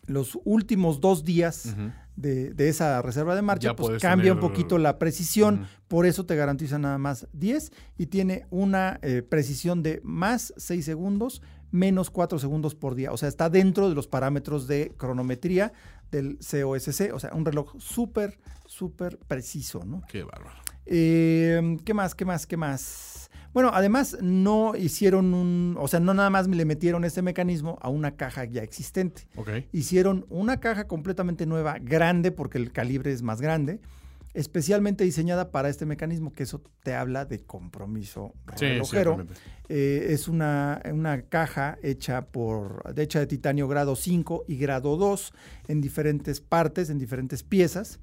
los últimos dos días de, esa reserva de marcha, pues cambia un poquito la precisión, por eso te garantiza nada más 10 y tiene una eh, precisión de más 6 segundos, menos 4 segundos por día. O sea, está dentro de los parámetros de cronometría del COSC, o sea, un reloj súper, súper preciso, ¿no? Qué bárbaro. Eh, ¿Qué más? ¿Qué más? ¿Qué más? Bueno, además no hicieron un, o sea, no nada más le metieron este mecanismo a una caja ya existente. Hicieron una caja completamente nueva, grande, porque el calibre es más grande, especialmente diseñada para este mecanismo, que eso te habla de compromiso relojero. Eh, es una, una, caja hecha por, hecha de titanio grado 5 y grado 2 en diferentes partes, en diferentes piezas.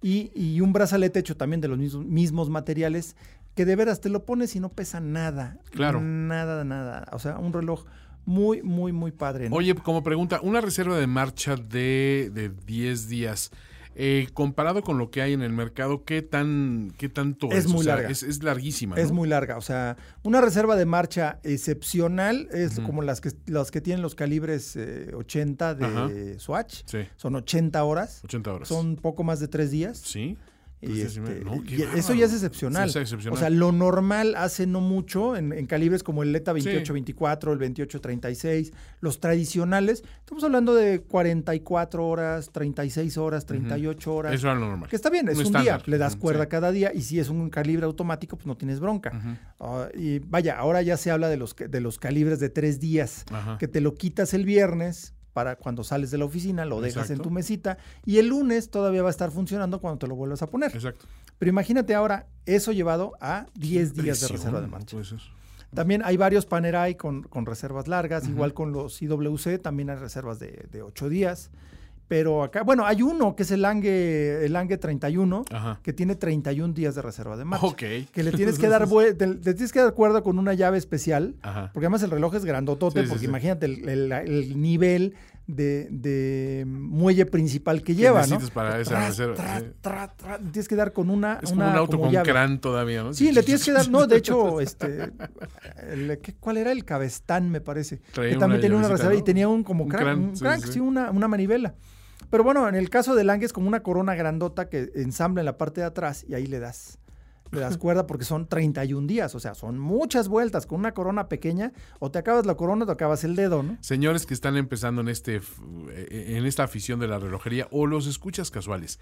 Y, y, un brazalete hecho también de los mismos, mismos materiales que de veras te lo pones y no pesa nada. Claro. Nada, nada. O sea, un reloj muy, muy, muy padre. Oye, como pregunta, una reserva de marcha de, de 10 días. Eh, comparado con lo que hay en el mercado, ¿qué tan qué tanto es? muy larga. Es, larguísima. Es muy larga. O sea, una reserva de marcha excepcional es como las que, las que tienen los calibres 80 eh, de Swatch. Sí. Son 80 horas. 80 horas. Son poco más de tres días. Sí. Y, este, eso ya es excepcional. O sea, lo normal hace no mucho en, calibres como el ETA 2824, el 2836, los tradicionales. Estamos hablando de 44 horas, 36 horas, 38 horas. Eso es lo normal. Que está bien, es un, día. Le das cuerda cada día y si es un calibre automático, pues no tienes bronca. Ah, y vaya, ahora ya se habla de los, de los calibres de tres días, que te lo quitas el viernes para cuando sales de la oficina, lo dejas en tu mesita y el lunes todavía va a estar funcionando cuando te lo vuelvas a poner. Exacto. Pero imagínate ahora eso llevado a 10 días de reserva de marcha. También hay varios Panerai con, con reservas largas, igual con los IWC, también hay reservas de, de 8 días. Pero acá, bueno, hay uno que es el Lange, el Lange 31, que tiene 31 días de reserva de marcha. Ok. Que le tienes que dar te, tienes que dar cuerda con una llave especial, porque además el reloj es grandotote, porque imagínate el, nivel de, muelle principal que lleva, ¿no? para esa reserva. tienes que dar con una Es como un auto con crán todavía, ¿no? Sí, le tienes que dar, no, de hecho, este, ¿cuál era el cabestán, me parece? que también tenía una reserva y tenía un como un crank, sí, una, una manivela. Pero bueno, en el caso del Lang es como una corona grandota que ensambla en la parte de atrás y ahí le das. Le das cuerda porque son 31 días, o sea, son muchas vueltas con una corona pequeña, o te acabas la corona o te acabas el dedo, ¿no? Señores que están empezando en este en esta afición de la relojería o los escuchas casuales,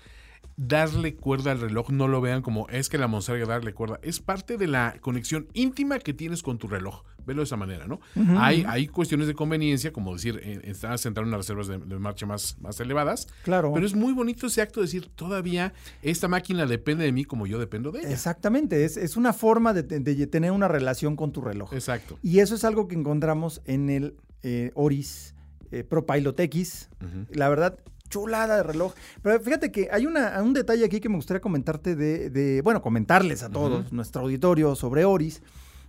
darle cuerda al reloj, no lo vean como es que la monserga darle cuerda, es parte de la conexión íntima que tienes con tu reloj. Velo de esa manera, ¿no? hay, hay cuestiones de conveniencia, como decir, eh, estás en unas reservas de, de, marcha más, más elevadas. Claro. Pero es muy bonito ese acto de decir, todavía esta máquina depende de mí como yo dependo de ella. Exactamente, es, es una forma de, de, tener una relación con tu reloj. Exacto. Y eso es algo que encontramos en el eh, Oris eh, Pro Pilot X. Uh -huh. La verdad, chulada de reloj. Pero fíjate que hay una, un detalle aquí que me gustaría comentarte de, de bueno, comentarles a todos, uh -huh. nuestro auditorio sobre Oris,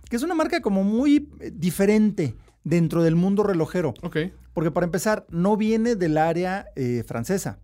que es una marca como muy eh, diferente dentro del mundo relojero. Ok. Porque para empezar, no viene del área eh, francesa.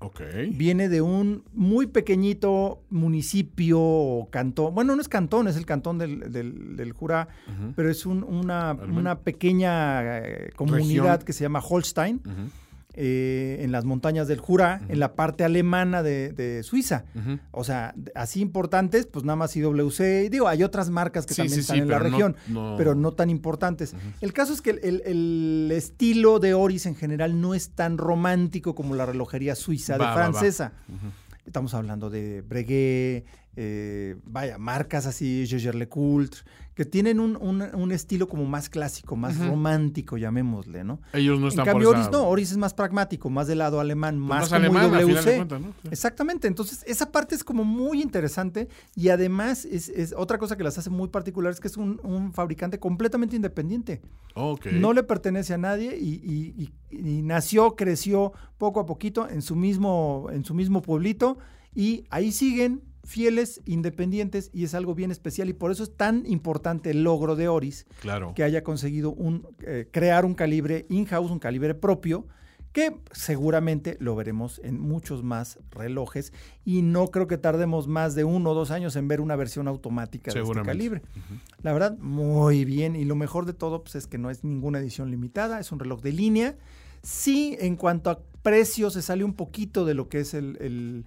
Ok. Viene de un muy pequeñito municipio o cantón. Bueno, no es cantón, es el cantón del, del, del Jura, uh -huh. pero es un, una, una, pequeña eh, comunidad Región. que se llama Holstein. Uh -huh. Eh, en las montañas del Jura, uh -huh. en la parte alemana de, de Suiza. Uh -huh. O sea, así importantes, pues nada más IWC. Digo, hay otras marcas que sí, también sí, están sí, en la región, no, no... pero no tan importantes. Uh -huh. El caso es que el, el, estilo de Oris en general no es tan romántico como la relojería suiza va, de francesa. Va, va. Estamos hablando de Breguet, eh, vaya, marcas así, Jaeger LeCoultre, que tienen un, un, un, estilo como más clásico, más uh -huh. romántico, llamémosle, ¿no? Ellos no están En cambio, por Oris no, Oris es más pragmático, más del lado alemán, Pues más, más como alemán, WC. Sí. Exactamente, entonces esa parte es como muy interesante y además es, es otra cosa que las hace muy particulares, que es un, un fabricante completamente independiente. Okay. No le pertenece a nadie y, y, y, y, nació, creció poco a poquito en su mismo, en su mismo pueblito y ahí siguen fieles, independientes y es algo bien especial y por eso es tan importante el logro de Oris claro. que haya conseguido un, eh, crear un calibre in-house, un calibre propio que seguramente lo veremos en muchos más relojes y no creo que tardemos más de uno o dos años en ver una versión automática de este calibre. Uh -huh. La verdad, muy bien y lo mejor de todo pues, es que no es ninguna edición limitada, es un reloj de línea. Sí, en cuanto a precio se sale un poquito de lo que es el, el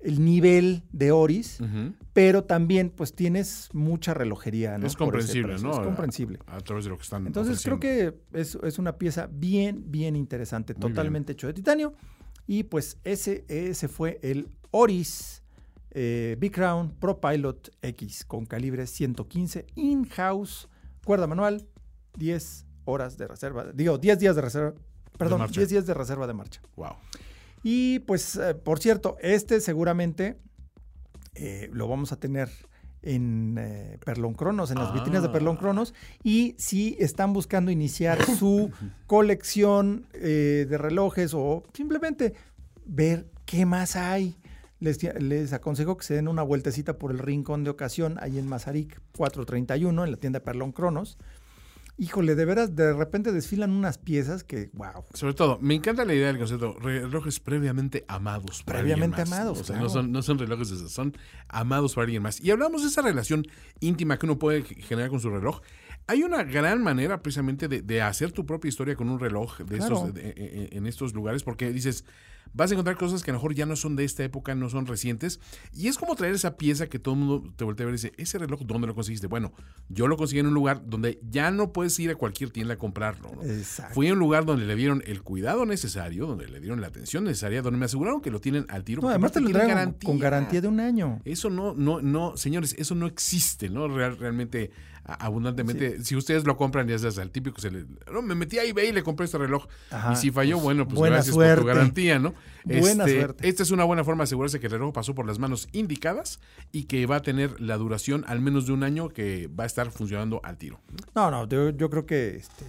el nivel de Oris, uh -huh. pero también pues tienes mucha relojería, ¿no? Es comprensible, ¿no? Es comprensible. A, a, través de lo que están Entonces ofreciendo. creo que es, es, una pieza bien, bien interesante, Muy totalmente bien. hecho de titanio. Y pues ese, ese fue el Oris eh, Big Crown Pro Pilot X con calibre 115 in-house, cuerda manual, 10 horas de reserva, digo, 10 días de reserva, perdón, de 10 días de reserva de marcha. Wow. Y pues, eh, por cierto, este seguramente eh, lo vamos a tener en eh, Perlon Cronos, en las ah. vitrinas de Perlon Cronos. Y si están buscando iniciar su colección eh, de relojes o simplemente ver qué más hay, les, les, aconsejo que se den una vueltecita por el rincón de ocasión ahí en Mazarik 431, en la tienda Perlon Cronos híjole, de veras, de repente desfilan unas piezas que, wow. Sobre todo, me encanta la idea del concepto, relojes previamente amados. Por previamente más. amados. O sea, claro. no, son, no son relojes, son amados por alguien más. Y hablamos de esa relación íntima que uno puede generar con su reloj. Hay una gran manera precisamente de, de hacer tu propia historia con un reloj de Claro. estos, de- de- en estos lugares, porque dices, vas a encontrar cosas que a lo mejor ya no son de esta época, no son recientes, y es como traer esa pieza que todo el mundo te voltea a ver y dice, ese reloj, ¿dónde lo conseguiste? Bueno, yo lo conseguí en un lugar donde ya no puedes ir a cualquier tienda a comprarlo. ¿no? Exacto. Fui a un lugar donde le dieron el cuidado necesario, donde le dieron la atención necesaria, donde me aseguraron que lo tienen al tiro. No, además te lo traen con garantía de un año. eso no, no, no, señores, eso no existe, ¿no? Real- realmente, abundantemente. Si ustedes lo compran, ya sabes, al típico se le. No, me metí a eBay y le compré este reloj. Ajá, y si falló, pues, bueno, pues buena gracias por suerte. tu garantía, ¿no? Buena Este, suerte. Esta es una buena forma de asegurarse que el reloj pasó por las manos indicadas y que va a tener la duración al menos de un año que va a estar funcionando al tiro. No, no, yo, yo creo que este,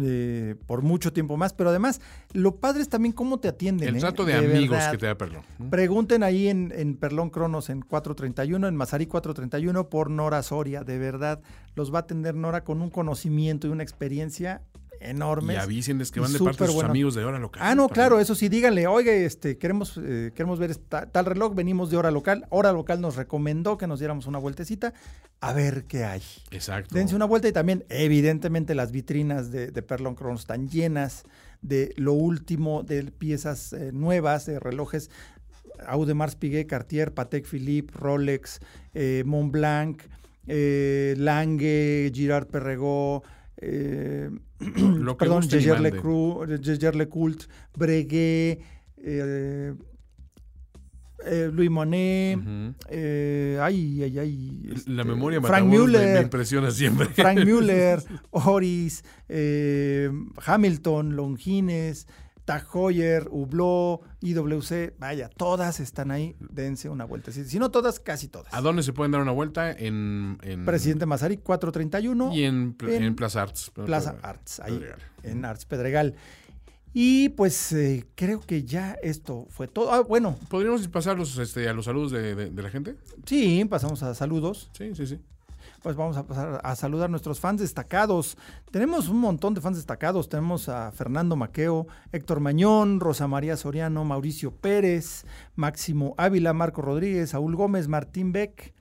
eh, por mucho tiempo más, pero además, lo padre es también cómo te atienden. El ¿eh? trato de, amigos verdad. que te da perdón. Pregunten ahí en, en Perlón Cronos en 431, en Mazarí 431 por Nora Soria. De verdad, los va a atender Nora con un conocimiento y una experiencia enorme. Y avísenles que van de parte de sus bueno. amigos de hora local. Ah, no, claro, eso sí, díganle, oiga, este, queremos, eh, queremos ver esta- tal reloj, venimos de hora local. Hora local nos recomendó que nos diéramos una vueltecita a ver qué hay. Exacto. Dense una vuelta y también, evidentemente, las vitrinas de, de Perlon Cronos están llenas de lo último, de piezas eh, nuevas, de relojes. Audemars Piguet, Cartier, Patek Philippe, Rolex, eh, Montblanc, eh, Lange, Girard Perregaux, eh, Lo que perdón. Lecru- Jaeger Lecoultre, Breguet, eh, eh, Louis Monet, eh, ay, ay, ay. la este, memoria Frank Matamoros me- impresiona siempre. Frank Mueller, Oris, eh, Hamilton, Longines, Tag Heuer, Hublot, IWC, vaya, todas están ahí, dense una vuelta. Si, si no todas, casi todas. ¿A dónde se pueden dar una vuelta? En, en Presidente Mazarik, 431. y en, en en Plaza Arts. Plaza Arts, ahí Pedregal. en Arts Pedregal. Y pues eh, creo que ya esto fue todo. Ah, bueno, ¿Podríamos pasar los, este, a los saludos de, de- de la gente? sí, pasamos a saludos. Sí, sí, sí. Pues vamos a pasar a saludar a nuestros fans destacados. Tenemos un montón de fans destacados. Tenemos a Fernando Maqueo, Héctor Mañón, Rosa María Soriano, Mauricio Pérez, Máximo Ávila, Marco Rodríguez, Saúl Gómez, Martín Beck,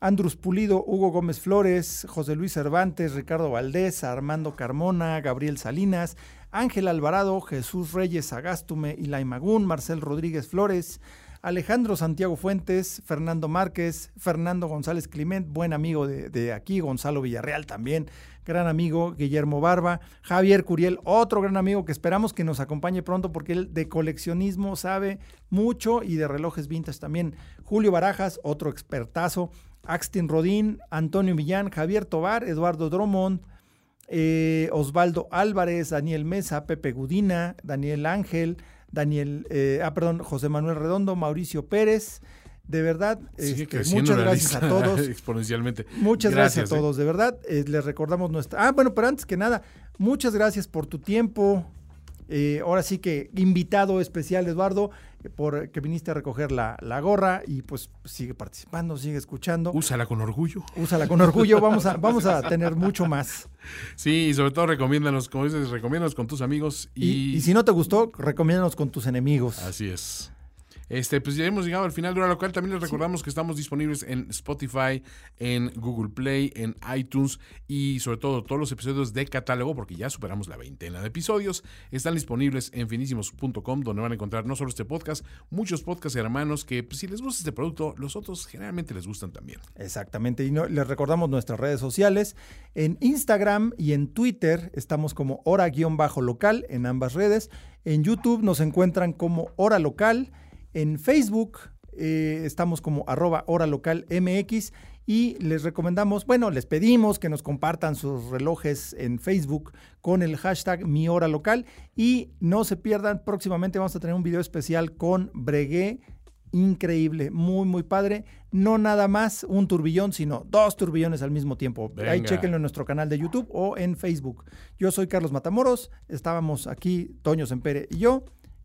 Andrus Pulido, Hugo Gómez Flores, José Luis Cervantes, Ricardo Valdés, Armando Carmona, Gabriel Salinas, Ángel Alvarado, Jesús Reyes Agástume, Ilay Magún, Marcel Rodríguez Flores, Alejandro Santiago Fuentes, Fernando Márquez, Fernando González Clement, buen amigo de, aquí, Gonzalo Villarreal también, gran amigo, Guillermo Barba, Javier Curiel, otro gran amigo que esperamos que nos acompañe pronto porque él de coleccionismo sabe mucho y de relojes vintage también. Julio Barajas, otro expertazo, Axtin Rodín, Antonio Millán, Javier Tobar, Eduardo Drummond, eh, Osvaldo Álvarez, Daniel Mesa, Pepe Gudina, Daniel Ángel, Daniel, eh, ah, perdón, José Manuel Redondo, Mauricio Pérez. De verdad, este, muchas gracias a todos. exponencialmente. Muchas gracias, a ¿eh? todos, de verdad. eh, les recordamos nuestra. Ah, bueno, pero antes que nada, muchas gracias por tu tiempo. Eh, ahora sí que invitado especial, Eduardo, por que viniste a recoger la, la gorra y pues sigue participando, sigue escuchando. Úsala con orgullo. Úsala con orgullo, vamos a, vamos a tener mucho más. Sí, y sobre todo recomiéndanos, como dices, recomiéndanos con tus amigos y, Y, y si no te gustó, recomiéndanos con tus enemigos. Así es. Este, pues ya hemos llegado al final de hora local. También les recordamos que estamos disponibles en Spotify, en Google Play, en iTunes y sobre todo todos los episodios de catálogo, porque ya superamos la veintena de episodios. Están disponibles en finísimos.com, donde van a encontrar no solo este podcast, muchos podcasts hermanos que pues, si les gusta este producto, los otros generalmente les gustan también. Exactamente. Y no- les recordamos nuestras redes sociales. En Instagram y en Twitter estamos como hora-local en ambas redes. En YouTube nos encuentran como hora local. En Facebook eh, estamos como arroba hora local MX. Y les recomendamos, bueno, les pedimos que nos compartan sus relojes en Facebook con el hashtag mi hora local. Y no se pierdan, próximamente vamos a tener un video especial con Breguet increíble, muy, muy padre. No nada más un turbillón, sino dos turbillones al mismo tiempo. Ahí chequenlo en nuestro canal de YouTube o en Facebook. Yo soy Carlos Matamoros, estábamos aquí, Toño Sempere y yo.